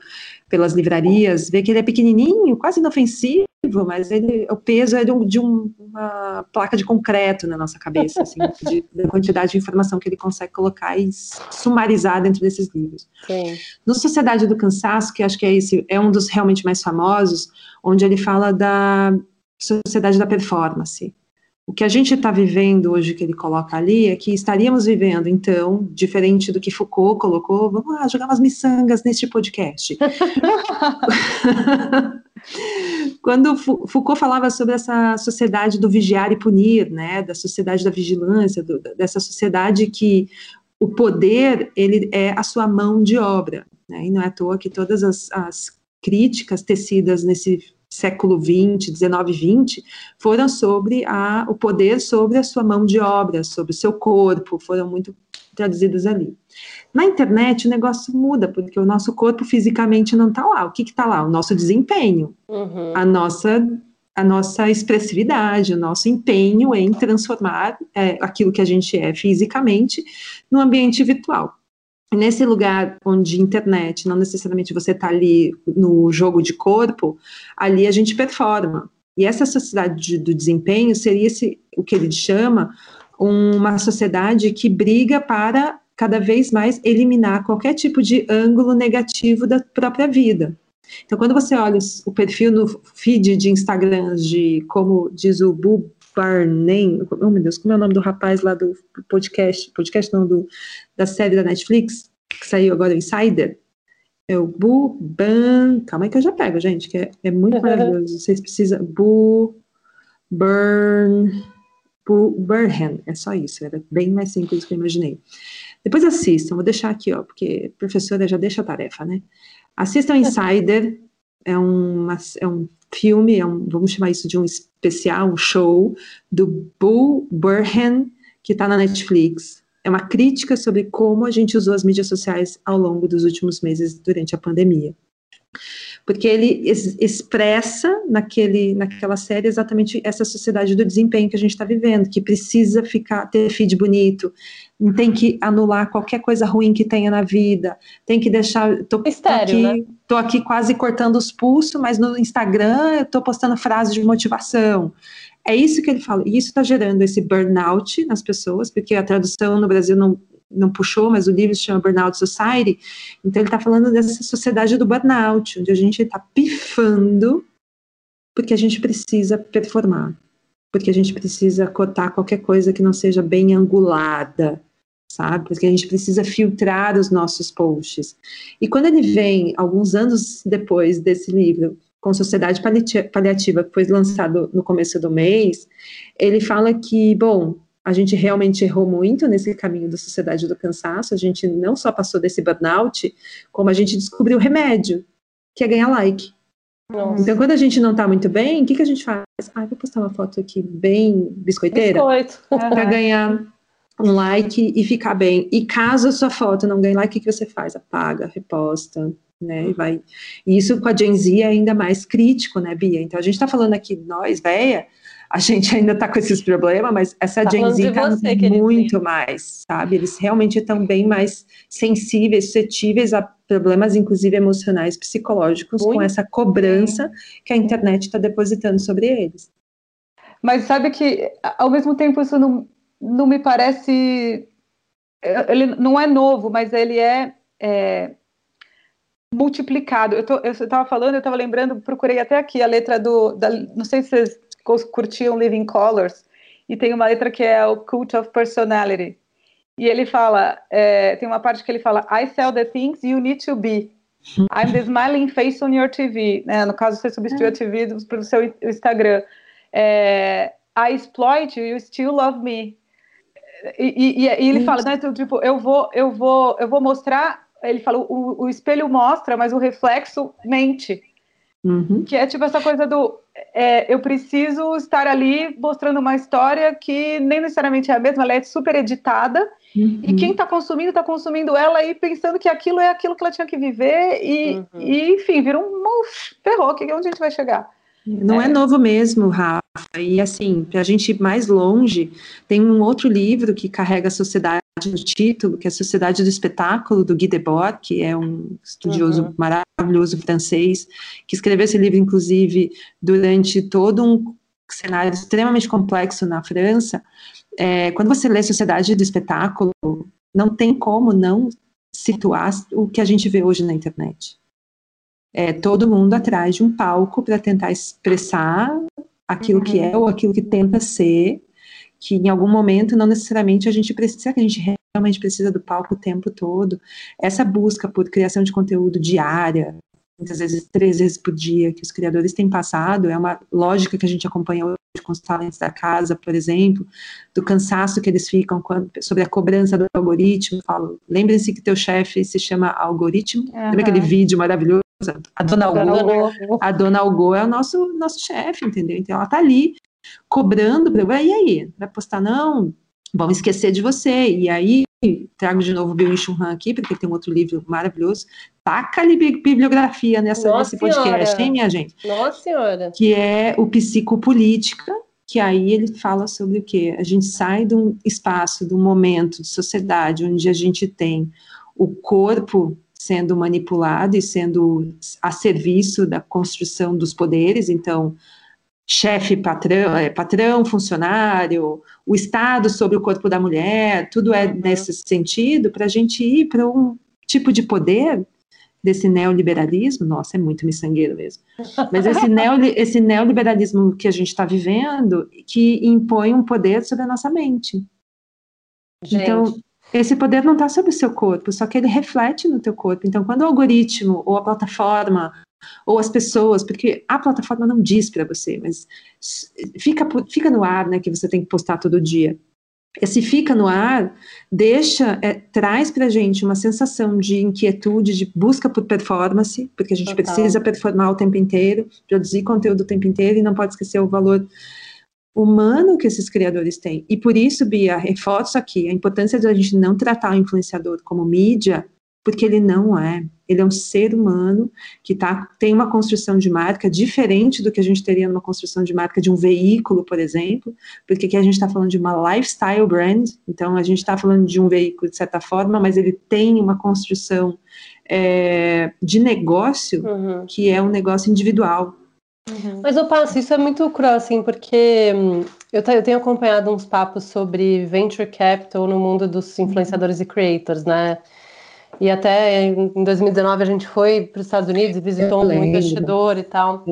pelas livrarias, vê que ele é pequenininho, quase inofensivo, mas ele, o peso é de, um, de um, uma placa de concreto na nossa cabeça, assim, de, da quantidade de informação que ele consegue colocar e sumarizar dentro desses livros. Sim. No Sociedade do Cansaço, que acho que é esse, é um dos realmente mais famosos, onde ele fala da sociedade da performance. O que a gente está vivendo hoje, que ele coloca ali, é que estaríamos vivendo, então, diferente do que Foucault colocou, vamos lá, jogar umas miçangas neste podcast. Quando Foucault falava sobre essa sociedade do vigiar e punir, né, da sociedade da vigilância, do, dessa sociedade que o poder ele é a sua mão de obra, né, e não é à toa que todas as, as críticas tecidas nesse século 20, 19 20, foram sobre a, o poder sobre a sua mão de obra, sobre o seu corpo, foram muito traduzidas ali. Na internet o negócio muda, porque o nosso corpo fisicamente não está lá. O que está lá? O nosso desempenho, uhum. a nossa a nossa expressividade, o nosso empenho em transformar é, aquilo que a gente é fisicamente no ambiente virtual nesse lugar onde internet, não necessariamente você está ali no jogo de corpo, ali a gente performa. E essa sociedade de, do desempenho seria esse, o que ele chama uma sociedade que briga para cada vez mais eliminar qualquer tipo de ângulo negativo da própria vida. Então, quando você olha o perfil no feed de Instagram de, como diz o Bu Barney, oh meu Deus, como é o nome do rapaz lá do podcast, podcast não, do, da série da Netflix, que saiu agora, o Insider, é o Bu Ban, calma aí que eu já pego, gente, que é, é muito maravilhoso, vocês precisam, Bu Burn, Bu Burhan, é só isso, era bem mais simples do que eu imaginei. Depois assistam, vou deixar aqui, ó, porque a professora já deixa a tarefa, né? Assistam Insider, é, uma, é um filme, é um, vamos chamar isso de um especial, um show, do Bull Burhan, que está na Netflix. É uma crítica sobre como a gente usou as mídias sociais ao longo dos últimos meses durante a pandemia. Porque ele es, expressa naquele, naquela série exatamente essa sociedade do desempenho que a gente está vivendo, que precisa ficar ter feed bonito, tem que anular qualquer coisa ruim que tenha na vida, tem que deixar. Tô, tô aqui, né? tô aqui quase cortando os pulsos, mas no Instagram eu tô postando frases de motivação. É isso que ele fala, e isso está gerando esse burnout nas pessoas, porque a tradução no Brasil não, não puxou, mas o livro se chama Burnout Society, então ele está falando dessa sociedade do burnout, onde a gente está pifando porque a gente precisa performar, porque a gente precisa cotar qualquer coisa que não seja bem angulada, sabe? Porque a gente precisa filtrar os nossos posts. E quando ele vem, alguns anos depois desse livro, com Sociedade Paliativa, que foi lançado no começo do mês, ele fala que, bom, a gente realmente errou muito nesse caminho da sociedade do cansaço, a gente não só passou desse burnout, como a gente descobriu o remédio, que é ganhar like. Nossa. Então, quando a gente não está muito bem, o que, que a gente faz? Ah, vou postar uma foto aqui bem biscoiteira. Biscoito. Para ganhar um like e ficar bem. E caso a sua foto não ganhe like, o que, que você faz? Apaga, reposta, né? E vai. E isso com a Gen Z é ainda mais crítico, né, Bia? Então, a gente está falando aqui, nós, véia, a gente ainda está com esses problemas, mas essa tá Gen Z está muito mais, sabe? Eles realmente estão bem mais sensíveis, suscetíveis a problemas, inclusive emocionais, psicológicos, muito. com essa cobrança que a internet está depositando sobre eles. Mas sabe que, ao mesmo tempo, isso não, não me parece. Ele não é novo, mas ele é, é multiplicado. Eu estava falando, eu estava lembrando, procurei até aqui a letra do. Da, não sei se vocês curtiam Living Colors, e tem uma letra que é o Cult of Personality. E ele fala, é, tem uma parte que ele fala, I sell the things you need to be. I'm the smiling face on your TV. Né? No caso, você substitui a TV para o seu Instagram. É, I exploit you, you still love me. E, e, e ele fala, né, tipo, eu vou, eu vou, eu vou mostrar. Ele fala, o, o espelho mostra, mas o reflexo mente. Uhum. Que é tipo essa coisa do é, eu preciso estar ali mostrando uma história que nem necessariamente é a mesma, ela é super editada. Uhum. E quem está consumindo, está consumindo ela e pensando que aquilo é aquilo que ela tinha que viver, e, uhum. e enfim, vira um ferrou, que onde a gente vai chegar? Não é. é novo mesmo, Rafa. E assim, para a gente ir mais longe, tem um outro livro que carrega a sociedade no título, que é a Sociedade do Espetáculo, do Guy Debord, que é um estudioso uhum. maravilhoso francês, que escreveu esse livro, inclusive, durante todo um cenário extremamente complexo na França. É, quando você lê Sociedade do Espetáculo, não tem como não situar o que a gente vê hoje na internet é, todo mundo atrás de um palco para tentar expressar aquilo uhum. que é ou aquilo que tenta ser, que em algum momento não necessariamente a gente precisa, que a gente realmente precisa do palco o tempo todo. Essa busca por criação de conteúdo diária, muitas vezes três vezes por dia, que os criadores têm passado, é uma lógica que a gente acompanha hoje com os talentos da casa, por exemplo, do cansaço que eles ficam quando, sobre a cobrança do algoritmo. Falo, lembrem-se que teu chefe se chama algoritmo. Uhum. Lembra aquele vídeo maravilhoso? A dona Algo, a dona Algo é o nosso, nosso chefe, entendeu? Então ela tá ali cobrando, e aí, vai postar não? Vão esquecer de você, e aí trago de novo o Bill Chun Han aqui, porque tem um outro livro maravilhoso, taca ali bibliografia nessa, nesse podcast, senhora. hein, minha gente? Nossa senhora! Que é o Psicopolítica, que aí ele fala sobre o quê? A gente sai de um espaço, de um momento de sociedade onde a gente tem o corpo sendo manipulado e sendo a serviço da construção dos poderes, então chefe, patrão, é, patrão, funcionário, o Estado sobre o corpo da mulher, tudo é uhum. nesse sentido para a gente ir para um tipo de poder desse neoliberalismo, nossa, é muito miçangueiro mesmo, mas esse, neoli, esse neoliberalismo que a gente está vivendo, que impõe um poder sobre a nossa mente. Gente. Então, esse poder não está sobre o seu corpo, só que ele reflete no teu corpo. Então, quando o algoritmo ou a plataforma ou as pessoas, porque a plataforma não diz para você, mas fica, fica no ar, né, que você tem que postar todo dia. Esse fica no ar deixa, é, traz para a gente uma sensação de inquietude, de busca por performance, porque a gente Total. precisa performar o tempo inteiro, produzir conteúdo o tempo inteiro e não pode esquecer o valor humano que esses criadores têm. E por isso, Bia, reforço aqui a importância de a gente não tratar o influenciador como mídia, porque ele não é. Ele é um ser humano que tá, tem uma construção de marca diferente do que a gente teria numa construção de marca de um veículo, por exemplo, porque aqui a gente está falando de uma lifestyle brand, então a gente está falando de um veículo de certa forma, mas ele tem uma construção é, de negócio uhum. que é um negócio individual. Uhum. Mas eu passo, isso é muito cruel, assim, porque hum, eu, eu, tenho acompanhado uns papos sobre venture capital no mundo dos influenciadores e creators, né? E até em 2019 a gente foi para os Estados Unidos e visitou um investidor e tal.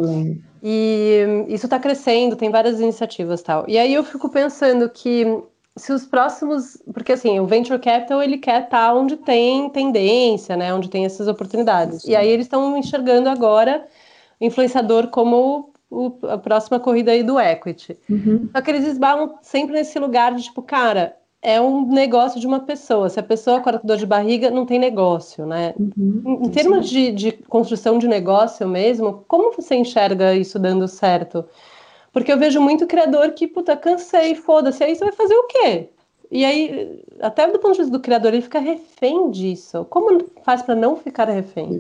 E isso está crescendo, tem várias iniciativas e tal. E aí eu fico pensando que se os próximos, porque assim, o venture capital ele quer estar tá onde tem tendência, né, onde tem essas oportunidades. E aí eles estão enxergando agora influenciador como o, a próxima corrida aí do equity. Uhum. Só que eles esbarram sempre nesse lugar de tipo, cara, é um negócio de uma pessoa. Se a pessoa com dor de barriga, não tem negócio, né? Uhum. Em, termos de, de, construção de negócio mesmo, como você enxerga isso dando certo? Porque eu vejo muito criador que, puta, cansei, foda-se, aí você vai fazer o quê? E aí, até do ponto de vista do criador, ele fica refém disso. Como faz para não ficar refém?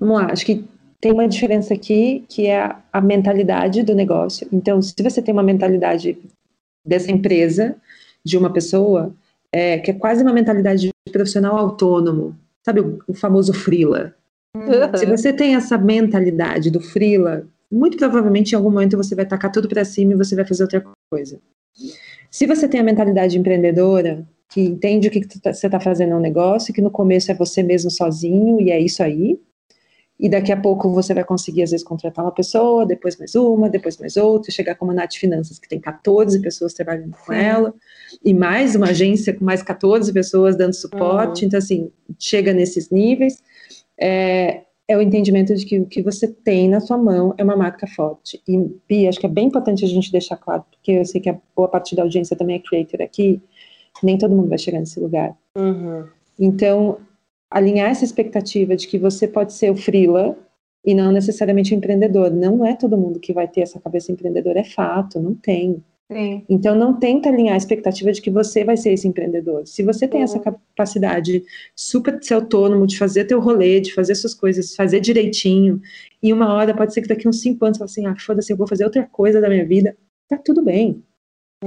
Vamos lá, acho que tem uma diferença aqui que é a mentalidade do negócio. Então, se você tem uma mentalidade dessa empresa, de uma pessoa, é, que é quase uma mentalidade de profissional autônomo, sabe o, o famoso frila. Uhum. Se você tem essa mentalidade do frila, muito provavelmente em algum momento você vai tacar tudo para cima e você vai fazer outra coisa. Se você tem a mentalidade empreendedora, que entende o que, que tá, você está fazendo é um negócio, que no começo é você mesmo sozinho e é isso aí, e daqui a pouco você vai conseguir, às vezes, contratar uma pessoa, depois mais uma, depois mais outra, chegar como a Nath Finanças, que tem 14 pessoas trabalhando com ela, e mais uma agência com mais 14 pessoas dando suporte, uhum. então, assim, chega nesses níveis. é, é o entendimento de que o que você tem na sua mão é uma marca forte. E, Bia, acho que é bem importante a gente deixar claro, porque eu sei que a boa parte da audiência também é creator aqui, nem todo mundo vai chegar nesse lugar. Uhum. Então, alinhar essa expectativa de que você pode ser o freela e não necessariamente o empreendedor. Não é todo mundo que vai ter essa cabeça empreendedora, é fato, não tem. Sim. Então, não tenta alinhar a expectativa de que você vai ser esse empreendedor. Se você tem uhum. essa capacidade super de ser autônomo, de fazer teu rolê, de fazer suas coisas, fazer direitinho, e uma hora pode ser que daqui uns cinco anos você fale assim, ah, foda-se, eu vou fazer outra coisa da minha vida, tá tudo bem.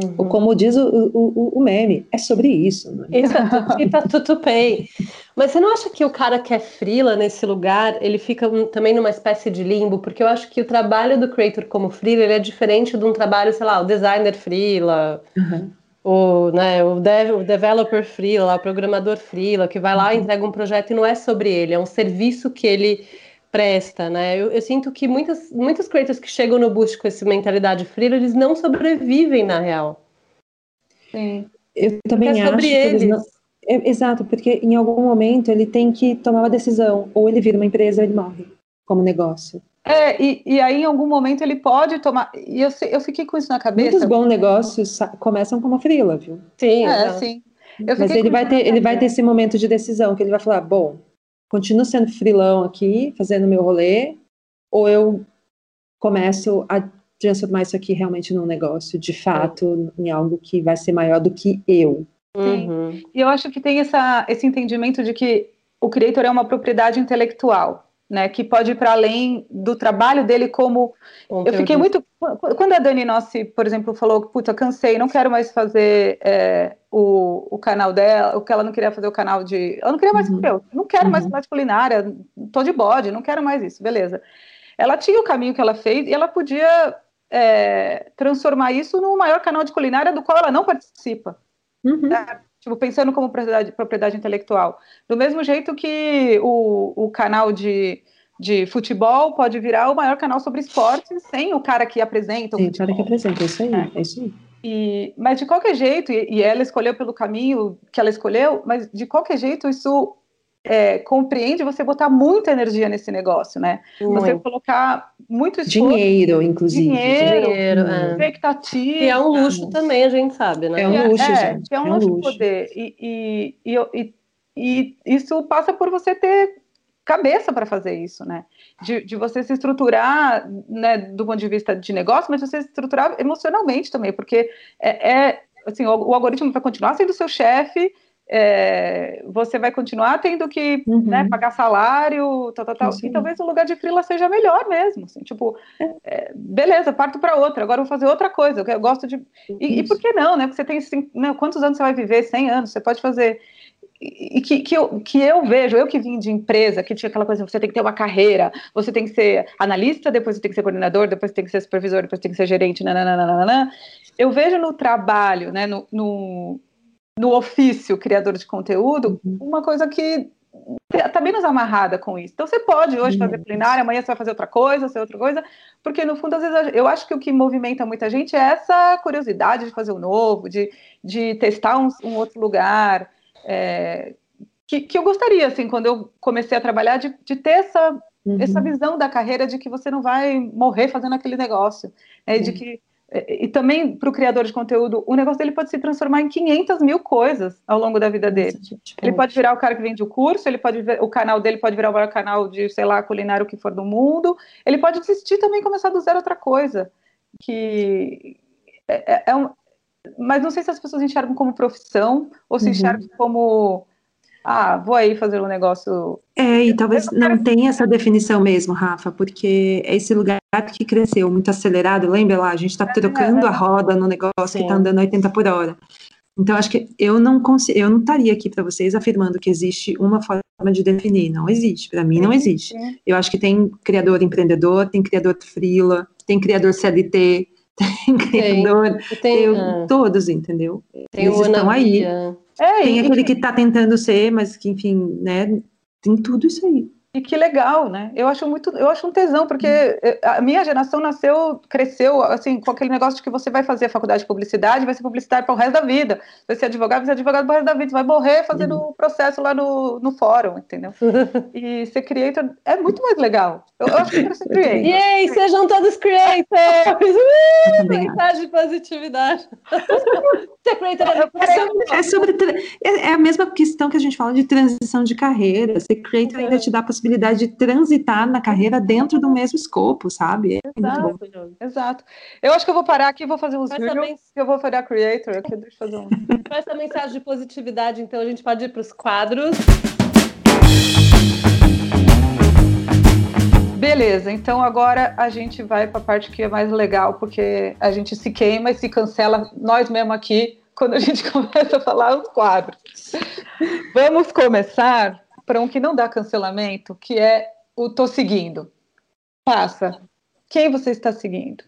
Uhum. Ou como diz o, o, o, meme, é sobre isso. Né? Exato, e tá tudo bem. Mas você não acha que o cara que é frila nesse lugar, ele fica também numa espécie de limbo? Porque eu acho que o trabalho do creator como frila, ele é diferente de um trabalho, sei lá, o designer frila, uhum. o, né, o, dev, o developer frila, o programador frila, que vai lá e uhum. entrega um projeto e não é sobre ele, é um serviço que ele presta, né? Eu, eu, sinto que muitas, muitos creators que chegam no Boost com essa mentalidade free, eles não sobrevivem na real. Sim. Eu também é acho que eles. eles não... é, exato, porque em algum momento ele tem que tomar uma decisão, ou ele vira uma empresa ou ele morre como negócio. É, e, e aí em algum momento ele pode tomar. E eu, eu fiquei com isso na cabeça. Muitos bons negócios começam como frila, viu? Sim, é, sim. Mas ele vai, ter, ele vai ter esse momento de decisão, que ele vai falar, bom, continuo sendo frilão aqui, fazendo meu rolê, ou eu começo a transformar isso aqui realmente num negócio, de fato, em algo que vai ser maior do que eu. Uhum. E eu acho que tem essa, esse entendimento de que o creator é uma propriedade intelectual né, que pode ir para além do trabalho dele como Conteúdo. eu fiquei muito quando a Dani Nossi, por exemplo, falou puta cansei, não quero mais fazer é, o, o canal dela, o que ela não queria fazer o canal de, ela não queria mais, uhum. eu não quero uhum. mais mais culinária, tô de bode, não quero mais isso, beleza? Ela tinha o caminho que ela fez e ela podia é, transformar isso no maior canal de culinária do qual ela não participa. Uhum. Né? Tipo, pensando como propriedade, propriedade intelectual. Do mesmo jeito que o, o canal de, de futebol pode virar o maior canal sobre esportes sem o cara que apresenta. Sim, o cara que apresenta, é isso aí, é, é isso aí. E, mas de qualquer jeito, e, e, ela escolheu pelo caminho que ela escolheu, mas de qualquer jeito isso é, compreende você botar muita energia nesse negócio, né? Muito. Você colocar muito esforço, dinheiro, inclusive, dinheiro, dinheiro é. expectativa. E é um luxo também, a gente sabe, né? É um luxo, é, gente. É um, é um luxo, luxo poder. E, e, e, e, isso passa por você ter cabeça para fazer isso, né? De, de, você se estruturar, né, do ponto de vista de negócio, mas você se estruturar emocionalmente também, porque é, é assim, o, o algoritmo vai continuar sendo seu chefe é, você vai continuar tendo que uhum. né, pagar salário, tal, tal, tal. E talvez o lugar de frila seja melhor mesmo. Assim, tipo, é, é beleza, parto para outra, agora vou fazer outra coisa. Eu gosto de. E, e por que não, né? Porque você tem assim, quantos anos você vai viver? 100 anos, você pode fazer. E que, que, eu, que eu vejo, eu que vim de empresa, que tinha aquela coisa, você tem que ter uma carreira, você tem que ser analista, depois você tem que ser coordenador, depois você tem que ser supervisor, depois você tem que ser gerente, nananana. Eu vejo no trabalho, né, no, no no ofício criador de conteúdo, uhum. uma coisa que está menos amarrada com isso. Então você pode hoje fazer culinária, amanhã você vai fazer outra coisa, fazer outra coisa, porque no fundo, às vezes, eu acho que o que movimenta muita gente é essa curiosidade de fazer o novo, de, de testar um, um outro lugar. É, que, que eu gostaria, assim, quando eu comecei a trabalhar, de, de ter essa, uhum. essa visão da carreira de que você não vai morrer fazendo aquele negócio, né, de que e também para o criador de conteúdo, o negócio dele pode se transformar em 500 mil coisas ao longo da vida dele. Ele pode virar o cara que vende o curso, ele pode o canal dele pode virar o maior canal de, sei lá, culinário que for do mundo. Ele pode desistir também e começar do zero outra coisa. Que é, é, é um, mas não sei se as pessoas enxergam como profissão ou se uhum. enxergam como ah, vou aí fazer um negócio. É, e talvez não tenha essa definição mesmo, Rafa, porque é esse lugar que cresceu muito acelerado, lembra lá, a gente está é, trocando a roda no negócio Sim. que está andando 80 por hora. Então, acho que eu não consigo, eu não estaria aqui para vocês afirmando que existe uma forma de definir. Não existe. Para mim, não existe. Eu acho que tem criador empreendedor, tem criador freela, tem criador CLT, tem criador. Tem, tem, eu, ah. todos, entendeu? Tem Eles estão aí. É, tem e, aquele que está tentando ser, mas que, enfim, né? Tem tudo isso aí. E que legal, né? Eu acho muito, eu acho um tesão, porque hum. a minha geração nasceu, cresceu, assim, com aquele negócio de que você vai fazer a faculdade de publicidade, vai ser publicitário para o resto da vida. Vai ser advogado, vai ser advogado para o resto da vida. Você vai morrer fazendo o uhum. processo lá no, no fórum, entendeu? e ser creator é muito mais legal. Eu, eu acho que eu quero ser creator. Yay, sejam todos creators! Uh, mensagem de positividade. ser creator é, é, sobre, é, é a mesma questão que a gente fala de transição de carreira. Ser creator ainda te dá a possibilidade possibilidade de transitar na carreira dentro do mesmo escopo, sabe? É exato, exato. Eu acho que eu vou parar aqui e vou fazer uns vídeos mens... eu vou fazer a creator aqui, deixa eu fazer um. Com essa mensagem de positividade, então a gente pode ir para os quadros. Beleza, então agora a gente vai para a parte que é mais legal, porque a gente se queima e se cancela nós mesmos aqui quando a gente começa a falar os quadros. Vamos começar para um que não dá cancelamento, que é o tô seguindo. Passa. Quem você está seguindo?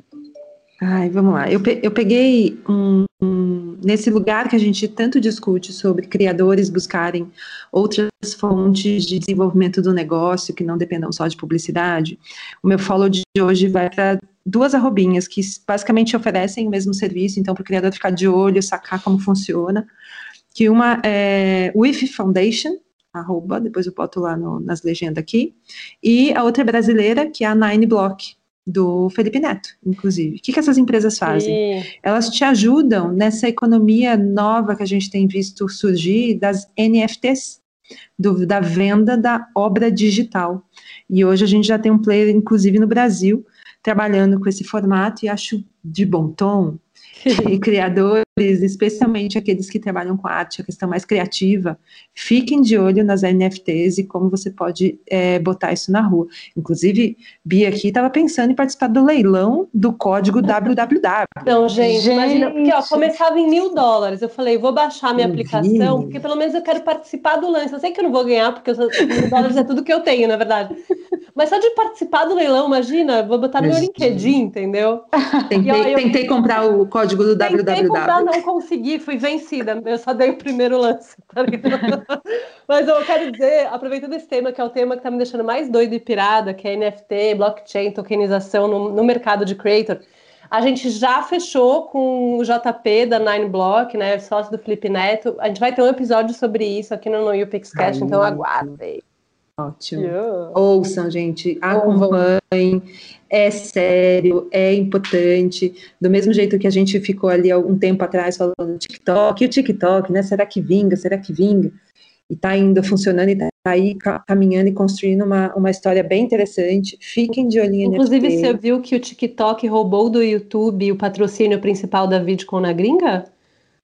Ai, vamos lá. Eu, eu peguei um, um, nesse lugar que a gente tanto discute sobre criadores buscarem outras fontes de desenvolvimento do negócio que não dependam só de publicidade. O meu follow de hoje vai para duas arrobinhas que basicamente oferecem o mesmo serviço, então para o criador ficar de olho, sacar como funciona. Que uma é o IF Foundation, arroba, depois eu boto lá no, nas legendas aqui, e a outra é brasileira, que é a Nine Block, do Felipe Neto, inclusive. O que, que essas empresas fazem? Sim. Elas te ajudam nessa economia nova que a gente tem visto surgir das NFTs, do, da venda da obra digital. E hoje a gente já tem um player, inclusive no Brasil, trabalhando com esse formato e acho de bom tom e criadores, especialmente aqueles que trabalham com arte, a questão mais criativa, fiquem de olho nas NFTs e como você pode é, botar isso na rua. Inclusive, Bia aqui estava pensando em participar do leilão do código www. Não, gente, gente. imagina, porque ó, começava em mil dólares. Eu falei, vou baixar minha eu aplicação, vi. porque pelo menos eu quero participar do lance. Eu sei que eu não vou ganhar, porque mil dólares é tudo que eu tenho, na verdade. Mas só de participar do leilão, imagina, vou botar no meu LinkedIn, entendeu? Tentei, eu, tentei comprar o código do tentei www. Não consegui, fui vencida. Eu só dei o primeiro lance. Tá Mas eu quero dizer, aproveitando esse tema, que é o tema que está me deixando mais doido e pirada, que é NFT, blockchain, tokenização no, no mercado de creator. A gente já fechou com o JP da Nine Block, né, sócio do Felipe Neto. A gente vai ter um episódio sobre isso aqui no No Cash, então aguardem. Ótimo. Yeah. Ouçam, gente, acompanhem. É sério, é importante. Do mesmo jeito que a gente ficou ali algum tempo atrás falando do TikTok, e o TikTok, né? Será que vinga? Será que vinga? E tá indo funcionando e tá aí caminhando e construindo uma, uma história bem interessante. Fiquem de olhinho Inclusive, você viu que o TikTok roubou do YouTube o patrocínio principal da VidCon na gringa?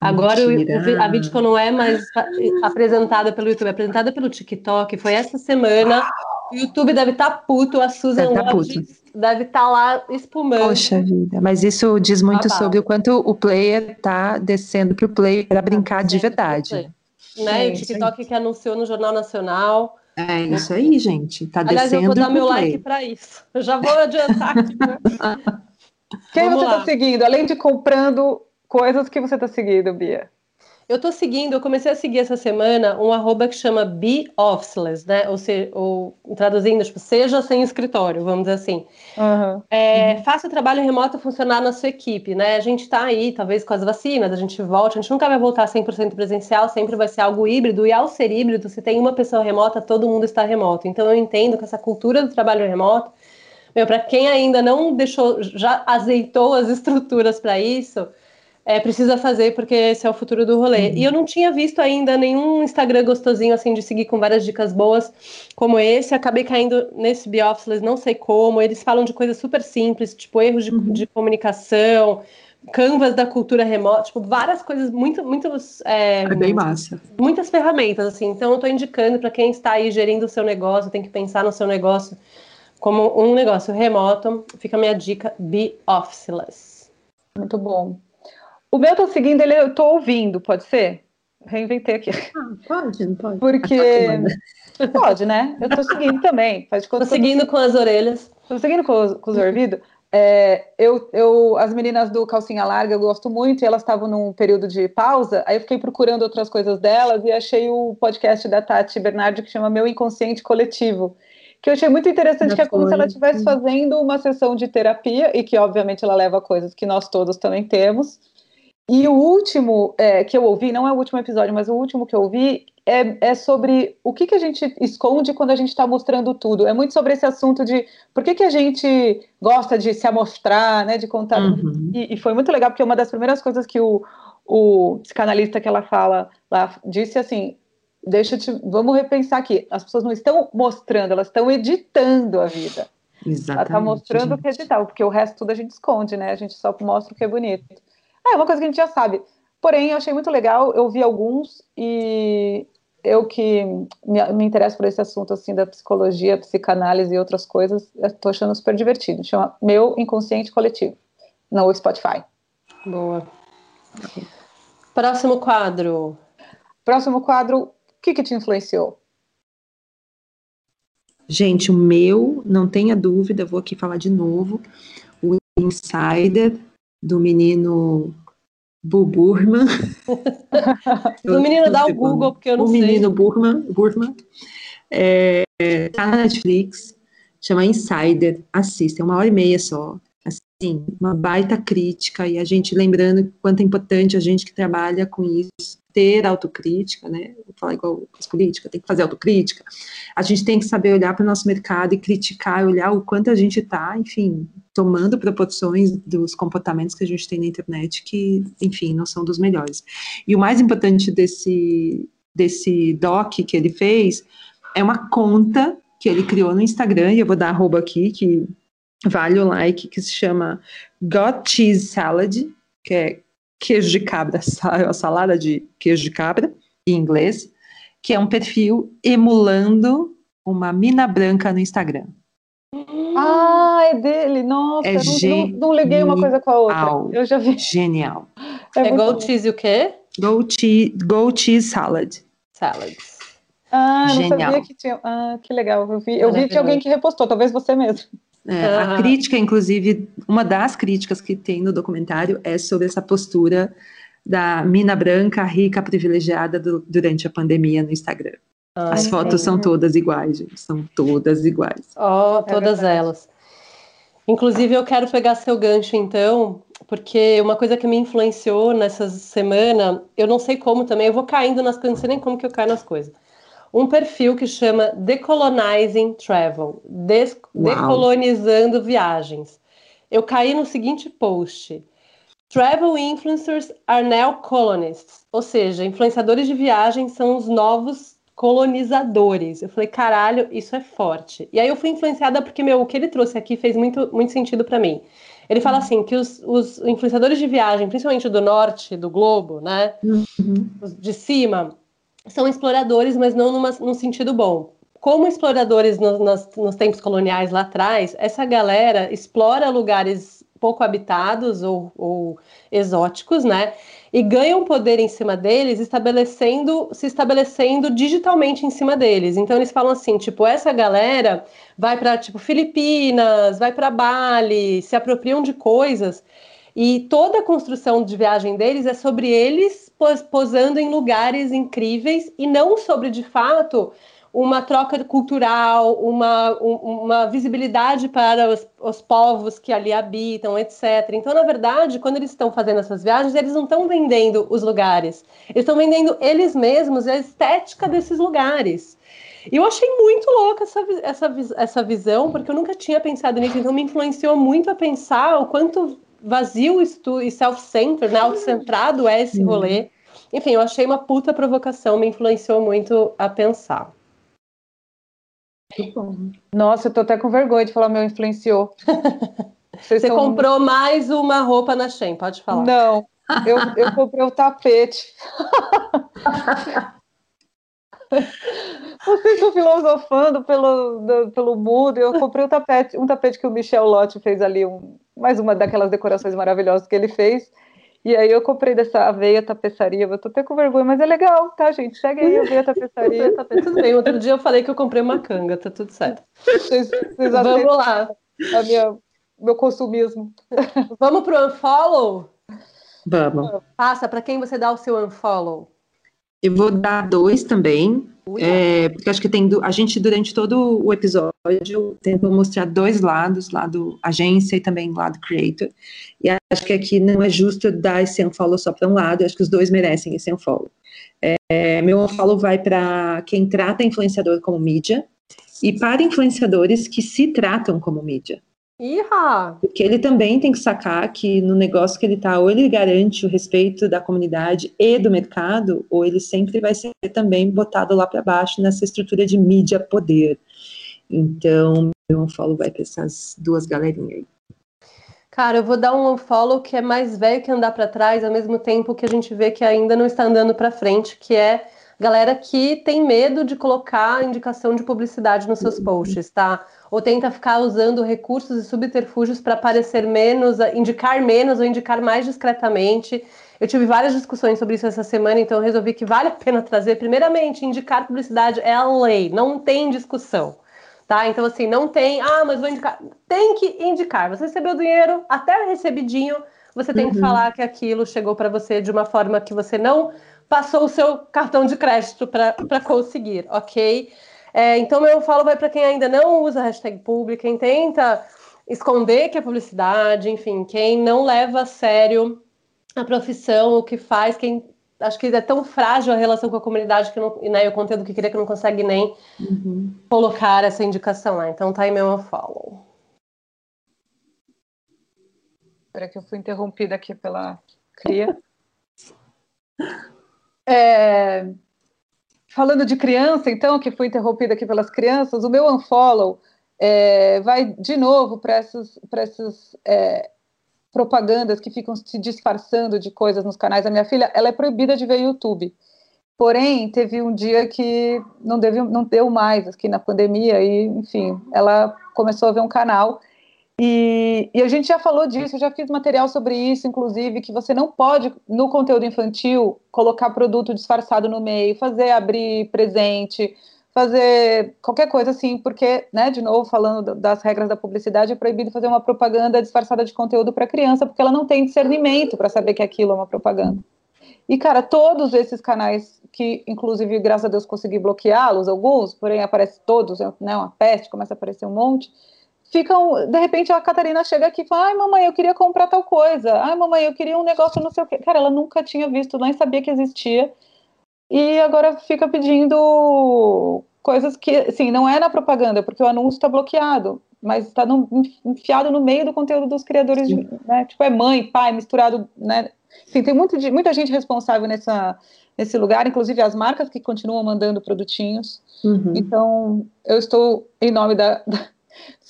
Agora o, a VidCon não é mais apresentada pelo YouTube, é apresentada pelo TikTok. Foi essa semana. O YouTube deve estar tá puto, a Susan deve tá deve estar tá lá espumando. Poxa vida, mas isso diz muito sobre o quanto o player está descendo para o player para brincar de verdade. Né? É, o TikTok que anunciou no Jornal Nacional. É isso aí, gente. Tá Aliás, descendo. eu vou dar meu like para isso. Eu já vou adiantar aqui. Quem Vamos você está seguindo? Além de comprando coisas que você está seguindo, Bia? Eu estou seguindo, eu comecei a seguir essa semana um arroba que chama Be Officeless, né? Ou, se, ou traduzindo, tipo, seja sem escritório, vamos dizer assim. Uhum. É, uhum. Faça o trabalho remoto funcionar na sua equipe, né? A gente está aí, talvez com as vacinas, a gente volte, a gente nunca vai voltar 100% presencial, sempre vai ser algo híbrido, e ao ser híbrido, se tem uma pessoa remota, todo mundo está remoto. Então eu entendo que essa cultura do trabalho remoto, meu, para quem ainda não deixou, já azeitou as estruturas para isso é, precisa fazer porque esse é o futuro do rolê. Uhum. E eu não tinha visto ainda nenhum Instagram gostosinho assim de seguir com várias dicas boas como esse. Acabei caindo nesse Biofficeless, não sei como. Eles falam de coisas super simples, tipo erros de, uhum. de comunicação, canvas da cultura remota, tipo várias coisas muito, muitos. É, é bem massa. Muitas ferramentas assim. Então eu estou indicando para quem está aí gerindo o seu negócio, tem que pensar no seu negócio como um negócio remoto. Fica a minha dica, Be Officeless. Muito bom. O meu tô seguindo, ele eu tô ouvindo, pode ser? Reinventei aqui. Ah, pode, não pode. Porque. pode, né? Eu tô seguindo também. Faz de conta tô seguindo tô... com as orelhas. Tô seguindo com os, com os ouvidos. É, eu, eu, as meninas do Calcinha Larga eu gosto muito e elas estavam num período de pausa, aí eu fiquei procurando outras coisas delas e achei o podcast da Tati Bernardi que chama Meu Inconsciente Coletivo. que eu achei muito interessante, que é como se ela estivesse fazendo uma sessão de terapia, e que obviamente ela leva coisas que nós todos também temos. E o último é, que eu ouvi, não é o último episódio, mas o último que eu ouvi é, é sobre o que, que a gente esconde quando a gente está mostrando tudo. É muito sobre esse assunto de por que, que a gente gosta de se amostrar, né, de contar. Uhum. E, e, foi muito legal, porque uma das primeiras coisas que o, o psicanalista que ela fala lá disse assim: deixa te, vamos repensar aqui. As pessoas não estão mostrando, elas estão editando a vida. Exatamente. Ela está mostrando o que é editável, porque o resto tudo a gente esconde, né? A gente só mostra o que é bonito. Ah, é uma coisa que a gente já sabe. Porém, eu achei muito legal, eu vi alguns e eu que me, me interesso por esse assunto assim da psicologia, psicanálise e outras coisas, estou achando super divertido. Chama Meu Inconsciente Coletivo, no Spotify. Boa. Próximo quadro. Próximo quadro, o que, que te influenciou? Gente, o meu, não tenha dúvida, vou aqui falar de novo, o Insider, do menino Buburman. do menino dá o Google, porque eu não o sei. O menino Burman, Burman é, tá na Netflix, chama Insider, assista, é uma hora e meia só sim, uma baita crítica, e a gente lembrando quanto é importante a gente que trabalha com isso ter autocrítica, né? Vou falar igual as políticas, tem que fazer autocrítica. A gente tem que saber olhar para o nosso mercado e criticar, olhar o quanto a gente está, enfim, tomando proporções dos comportamentos que a gente tem na internet que, enfim, não são dos melhores. E o mais importante desse, desse doc que ele fez é uma conta que ele criou no Instagram, e eu vou dar arroba aqui, que vale o like, que se chama Got Cheese Salad, que é queijo de cabra, a salada de queijo de cabra, em inglês, que é um perfil emulando uma mina branca no Instagram. Ah, é dele, nossa, é não, não, não, liguei uma coisa com a outra. Eu já vi. Genial. É, é goat cheese o quê? Goat cheese, cheese salad. Salad. Ah, Genial. não sabia que tinha. Ah, que legal. Eu vi, eu vi que alguém que repostou, talvez você mesmo. É, uhum. A crítica, inclusive, uma das críticas que tem no documentário é sobre essa postura da mina branca, rica, privilegiada do, durante a pandemia no Instagram. Ai, As fotos são todas iguais, gente, são todas iguais. Ó, oh, todas é elas. Inclusive, eu quero pegar seu gancho, então, porque uma coisa que me influenciou nessa semana, eu não sei como também, eu vou caindo nas coisas, não sei nem como que eu caio nas coisas um perfil que chama Decolonizing Travel, des decolonizando viagens. Eu caí no seguinte post: Travel influencers are now colonists, ou seja, influenciadores de viagem são os novos colonizadores. Eu falei, caralho, isso é forte. E aí eu fui influenciada porque meu, o que ele trouxe aqui fez muito, muito sentido para mim. Ele fala assim que os, os, influenciadores de viagem, principalmente do norte do globo, né, uhum. de cima, são exploradores, mas não numa, num sentido bom. Como exploradores no, nos, tempos coloniais lá atrás, essa galera explora lugares pouco habitados ou, ou, exóticos, né? E ganham poder em cima deles, estabelecendo, se estabelecendo digitalmente em cima deles. Então eles falam assim, tipo, essa galera vai para tipo Filipinas, vai para Bali, se apropriam de coisas e toda a construção de viagem deles é sobre eles posando em lugares incríveis e não sobre, de fato, uma troca cultural, uma, uma visibilidade para os, os, povos que ali habitam, etc. Então, na verdade, quando eles estão fazendo essas viagens, eles não estão vendendo os lugares, eles estão vendendo eles mesmos a estética desses lugares. E eu achei muito louca essa, essa, essa visão, porque eu nunca tinha pensado nisso, então me influenciou muito a pensar o quanto vazio e self-centered, né, autocentrado é esse rolê. Enfim, eu achei uma puta provocação, me influenciou muito a pensar. Nossa, eu tô até com vergonha de falar meu influenciou. Vocês Você comprou mais uma roupa na Shein, pode falar. Não, eu, eu comprei o tapete. Vocês estão filosofando pelo, do, pelo mundo. Eu comprei um tapete, um tapete que o Michel Lotti fez ali, um, mais uma daquelas decorações maravilhosas que ele fez. E aí eu comprei dessa aveia tapeçaria, eu tô até com vergonha, mas é legal, tá, gente? Segue aí a aveia tapeçaria. tudo bem, outro dia eu falei que eu comprei uma canga, tá tudo certo. Vocês, vocês Vamos lá. A minha, meu consumismo. Vamos pro unfollow? Vamos. Passa, para quem você dá o seu unfollow? Eu vou dar dois também. É, porque acho que tem a gente durante todo o episódio tentou mostrar dois lados, lado agência e também lado creator. E acho que aqui não é justo dar esse unfollow só para um lado, acho que os dois merecem esse unfollow. É, meu unfollow vai para quem trata influenciador como mídia e para influenciadores que se tratam como mídia. Iha! Porque ele também tem que sacar que no negócio que ele está, ou ele garante o respeito da comunidade e do mercado, ou ele sempre vai ser também botado lá para baixo nessa estrutura de mídia poder. Então, meu follow vai para essas duas galerinhas aí. Cara, eu vou dar um follow que é mais velho que andar para trás, ao mesmo tempo que a gente vê que ainda não está andando para frente, que é galera que tem medo de colocar indicação de publicidade nos seus posts, tá? Ou tenta ficar usando recursos e subterfúgios para aparecer menos, indicar menos ou indicar mais discretamente. Eu tive várias discussões sobre isso essa semana, então eu resolvi que vale a pena trazer. Primeiramente, indicar publicidade é a lei, não tem discussão. Tá? Então, assim, não tem, ah, mas vou indicar. Tem que indicar. Você recebeu o dinheiro, até recebidinho, você tem uhum. que falar que aquilo chegou para você de uma forma que você não passou o seu cartão de crédito para conseguir, ok? É, então, meu falo vai para quem ainda não usa a hashtag pública, quem tenta esconder que é publicidade, enfim, quem não leva a sério a profissão, o que faz, quem acho que é tão frágil a relação com a comunidade que não, né, o conteúdo que queria que não consegue nem uhum. colocar essa indicação lá. Então tá aí meu follow. Espera que eu fui interrompida aqui pela cria. É, falando de criança, então, que foi interrompida aqui pelas crianças, o meu unfollow é, vai de novo para essas, essas é, propagandas que ficam se disfarçando de coisas nos canais. A minha filha, ela é proibida de ver YouTube. Porém, teve um dia que não, deve, não deu mais, aqui na pandemia, e, enfim, ela começou a ver um canal e, e, a gente já falou disso, eu já fiz material sobre isso, inclusive, que você não pode, no conteúdo infantil, colocar produto disfarçado no meio, fazer abrir presente, fazer qualquer coisa assim, porque, né, de novo, falando das regras da publicidade, é proibido fazer uma propaganda disfarçada de conteúdo para criança, porque ela não tem discernimento para saber que aquilo é uma propaganda. E, cara, todos esses canais que, inclusive, graças a Deus, consegui bloqueá-los, alguns, porém aparece todos, né, uma peste, começa a aparecer um monte ficam, de repente a Catarina chega aqui e fala, ai mamãe, eu queria comprar tal coisa, ai mamãe, eu queria um negócio não sei o quê. Cara, ela nunca tinha visto, nem sabia que existia, e agora fica pedindo coisas que, assim, não é na propaganda, porque o anúncio está bloqueado, mas está enfiado no meio do conteúdo dos criadores, de, né, tipo, é mãe, pai, misturado, né, enfim, tem muito, muita gente responsável nessa, nesse lugar, inclusive as marcas que continuam mandando produtinhos, uhum. então eu estou, em nome da, da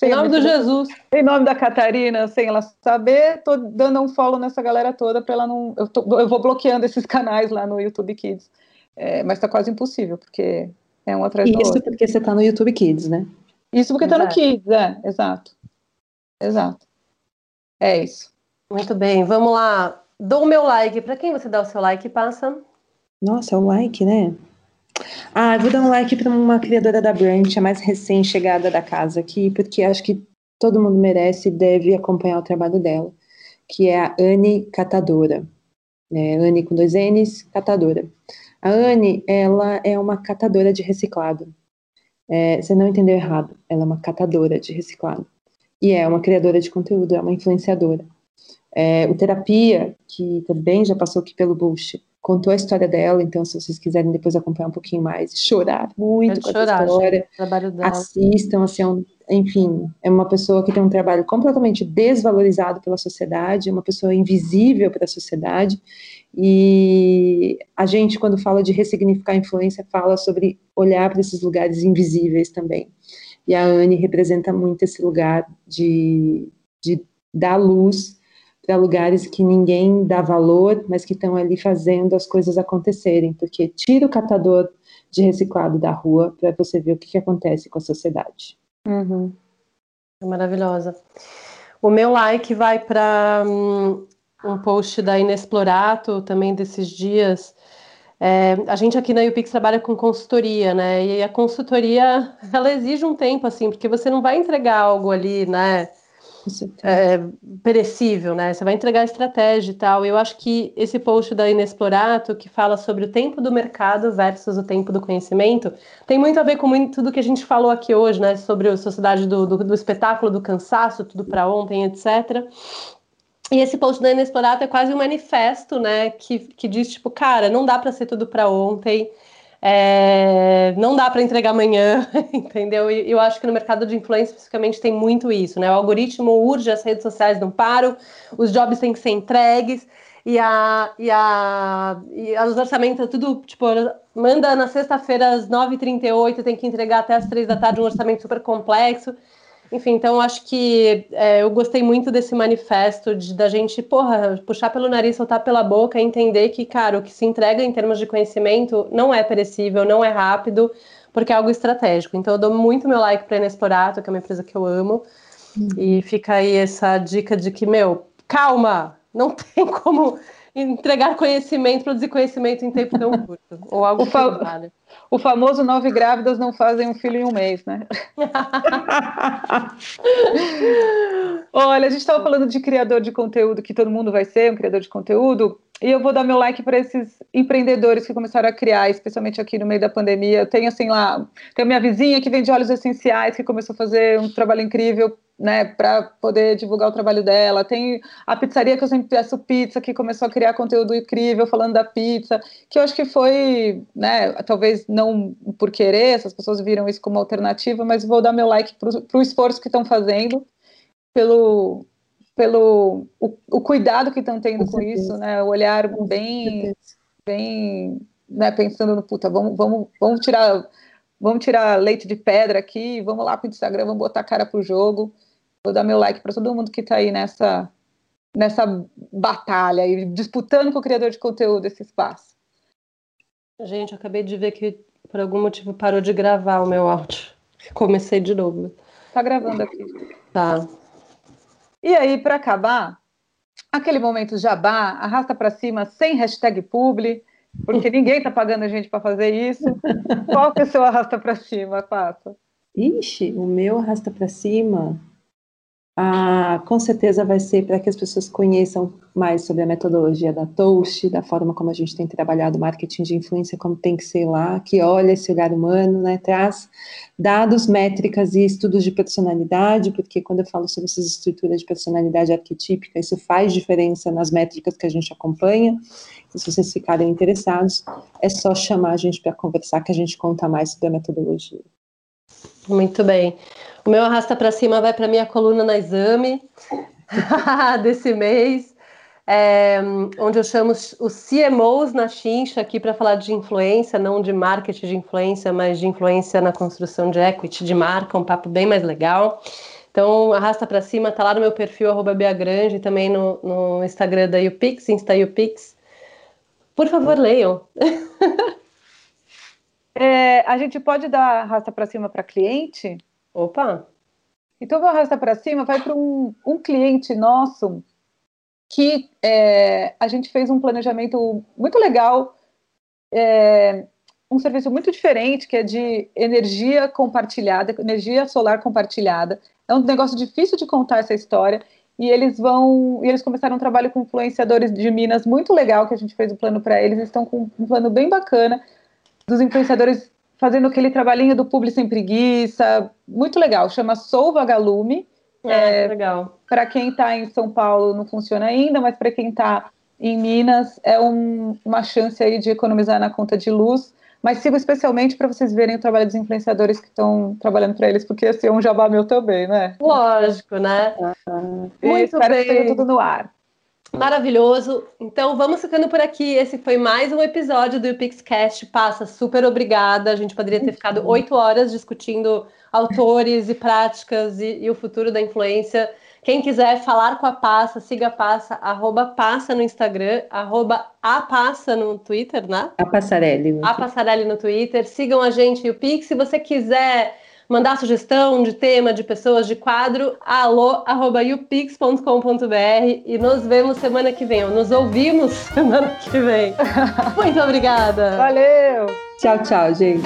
em nome do Jesus. Em nome da Catarina, sem ela saber, tô dando um follow nessa galera toda para ela não. Eu, tô, eu, vou bloqueando esses canais lá no YouTube Kids. É, mas tá quase impossível, porque é um atrás do Isso porque você tá no YouTube Kids, né? Isso porque exato. tá no Kids, é, exato. Exato. É isso. Muito bem, vamos lá. Dou o meu like. Para quem você dá o seu like, passa? Nossa, o like, né? Ah, vou dar um like para uma criadora da Branch, a mais recém-chegada da casa aqui, porque acho que todo mundo merece e deve acompanhar o trabalho dela, que é a Anne Catadora. É, Anne com dois N's, Catadora. A Anne, ela é uma catadora de reciclado. É, você não entendeu errado, ela é uma catadora de reciclado. E é uma criadora de conteúdo, é uma influenciadora. É, o Terapia, que também já passou aqui pelo Bullshit, contou a história dela, então se vocês quiserem depois acompanhar um pouquinho mais, chorar muito com chorar, essa história, assistam, assim, é um, enfim, é uma pessoa que tem um trabalho completamente desvalorizado pela sociedade, é uma pessoa invisível para a sociedade, e a gente, quando fala de ressignificar a influência, fala sobre olhar para esses lugares invisíveis também, e a Anne representa muito esse lugar de, de dar luz para lugares que ninguém dá valor, mas que estão ali fazendo as coisas acontecerem, porque tira o catador de reciclado da rua para você ver o que, que, acontece com a sociedade. Uhum. É maravilhosa. O meu like vai para um, um, post da Inexplorato, também desses dias. É, a gente aqui na UPix trabalha com consultoria, né? E a consultoria, ela exige um tempo, assim, porque você não vai entregar algo ali, né? É, perecível, né? Você vai entregar estratégia e tal. Eu acho que esse post da Inexplorato, que fala sobre o tempo do mercado versus o tempo do conhecimento, tem muito a ver com muito do que a gente falou aqui hoje, né? Sobre a sociedade do, do, do espetáculo, do cansaço, tudo para ontem, etc. E esse post da Inexplorato é quase um manifesto, né? Que, que diz, tipo, cara, não dá para ser tudo para ontem. É, não dá para entregar amanhã, entendeu? E eu acho que no mercado de influência, especificamente, tem muito isso, né? O algoritmo urge, as redes sociais não param, os jobs têm que ser entregues, e, a, e, a, e os orçamentos, tudo, tipo, manda na sexta-feira às 9h38, tem que entregar até às 3 da tarde um orçamento super complexo. Enfim, então acho que é, eu gostei muito desse manifesto de, da gente, porra, puxar pelo nariz, soltar pela boca, entender que, cara, o que se entrega em termos de conhecimento não é perecível, não é rápido, porque é algo estratégico. Então eu dou muito meu like para a Inexplorato, que é uma empresa que eu amo. Uhum. E fica aí essa dica de que, meu, calma, não tem como entregar conhecimento, produzir conhecimento em tempo tão curto. Ou algo o, fa vale. o famoso nove grávidas não fazem um filho em um mês, né? Olha, a gente estava falando de criador de conteúdo, que todo mundo vai ser um criador de conteúdo, e eu vou dar meu like para esses empreendedores que começaram a criar, especialmente aqui no meio da pandemia. Eu tenho assim lá, tenho minha vizinha que vende óleos essenciais, que começou a fazer um trabalho incrível né, para poder divulgar o trabalho dela. Tem a pizzaria que eu sempre peço pizza, que começou a criar conteúdo incrível falando da pizza, que eu acho que foi, né, talvez não por querer, essas pessoas viram isso como alternativa, mas vou dar meu like para o esforço que estão fazendo, pelo, pelo o, o cuidado que estão tendo com, com isso, né, o olhar bem, bem, né, pensando no puta, vamos, vamos, vamos tirar vamos tirar leite de pedra aqui, vamos lá para o Instagram, vamos botar a cara pro jogo. Vou dar meu like para todo mundo que está aí nessa, nessa batalha e disputando com o criador de conteúdo esse espaço. Gente, eu acabei de ver que por algum motivo parou de gravar o meu áudio. Comecei de novo. Tá gravando aqui. Tá. E aí, para acabar, aquele momento jabá, arrasta para cima sem hashtag publi, porque ninguém tá pagando a gente para fazer isso. Qual que é o seu arrasta para cima, Passa? Ixi, o meu arrasta para cima ah, com certeza vai ser para que as pessoas conheçam mais sobre a metodologia da Toast, da forma como a gente tem trabalhado marketing de influência, como tem que ser lá, que olha esse olhar humano, né, traz dados, métricas e estudos de personalidade, porque quando eu falo sobre essas estruturas de personalidade arquetípica, isso faz diferença nas métricas que a gente acompanha. E se vocês ficarem interessados, é só chamar a gente para conversar, que a gente conta mais sobre a metodologia. Muito bem. O meu arrasta para cima vai para minha coluna na exame desse mês, é, onde eu chamo os CMOs na chincha aqui para falar de influência, não de marketing de influência, mas de influência na construção de equity de marca, um papo bem mais legal. Então, arrasta para cima, tá lá no meu perfil, arroba Grande, também no, no Instagram da YouPix, Insta YouPix. Por favor, leiam. É, a gente pode dar arrasta para cima para cliente? Opa! Então, vou arrastar para cima, vai para um, um cliente nosso que é, a gente fez um planejamento muito legal, é, um serviço muito diferente, que é de energia compartilhada, energia solar compartilhada. É um negócio difícil de contar essa história. E eles vão. E eles começaram um trabalho com influenciadores de Minas muito legal, que a gente fez o plano para eles. Estão com um plano bem bacana dos influenciadores fazendo aquele trabalhinho do Publi Sem Preguiça, muito legal, chama Sou Vagalume. É, é legal. Para quem está em São Paulo não funciona ainda, mas para quem está em Minas é um, uma chance aí de economizar na conta de luz. Mas sigo especialmente para vocês verem o trabalho dos influenciadores que estão trabalhando para eles, porque esse é um jabá meu também, né? Lógico, né? Muito espero bem. que esteja tudo no ar. Maravilhoso. Então vamos ficando por aqui. Esse foi mais um episódio do UPixCast. Passa, super obrigada. A gente poderia ter ficado uhum. oito horas discutindo autores e práticas e, e, o futuro da influência. Quem quiser falar com a Passa, siga a Passa, arroba Passa no Instagram, arroba a Passa no Twitter, né? A Passarelli. A Passarelli no Twitter. Sigam a gente e o Pix. Se você quiser mandar sugestão de tema, de pessoas, de quadro, alô.upix.com.br e nos vemos semana que vem, ou nos ouvimos semana que vem. Muito obrigada. Valeu! Tchau, tchau, gente.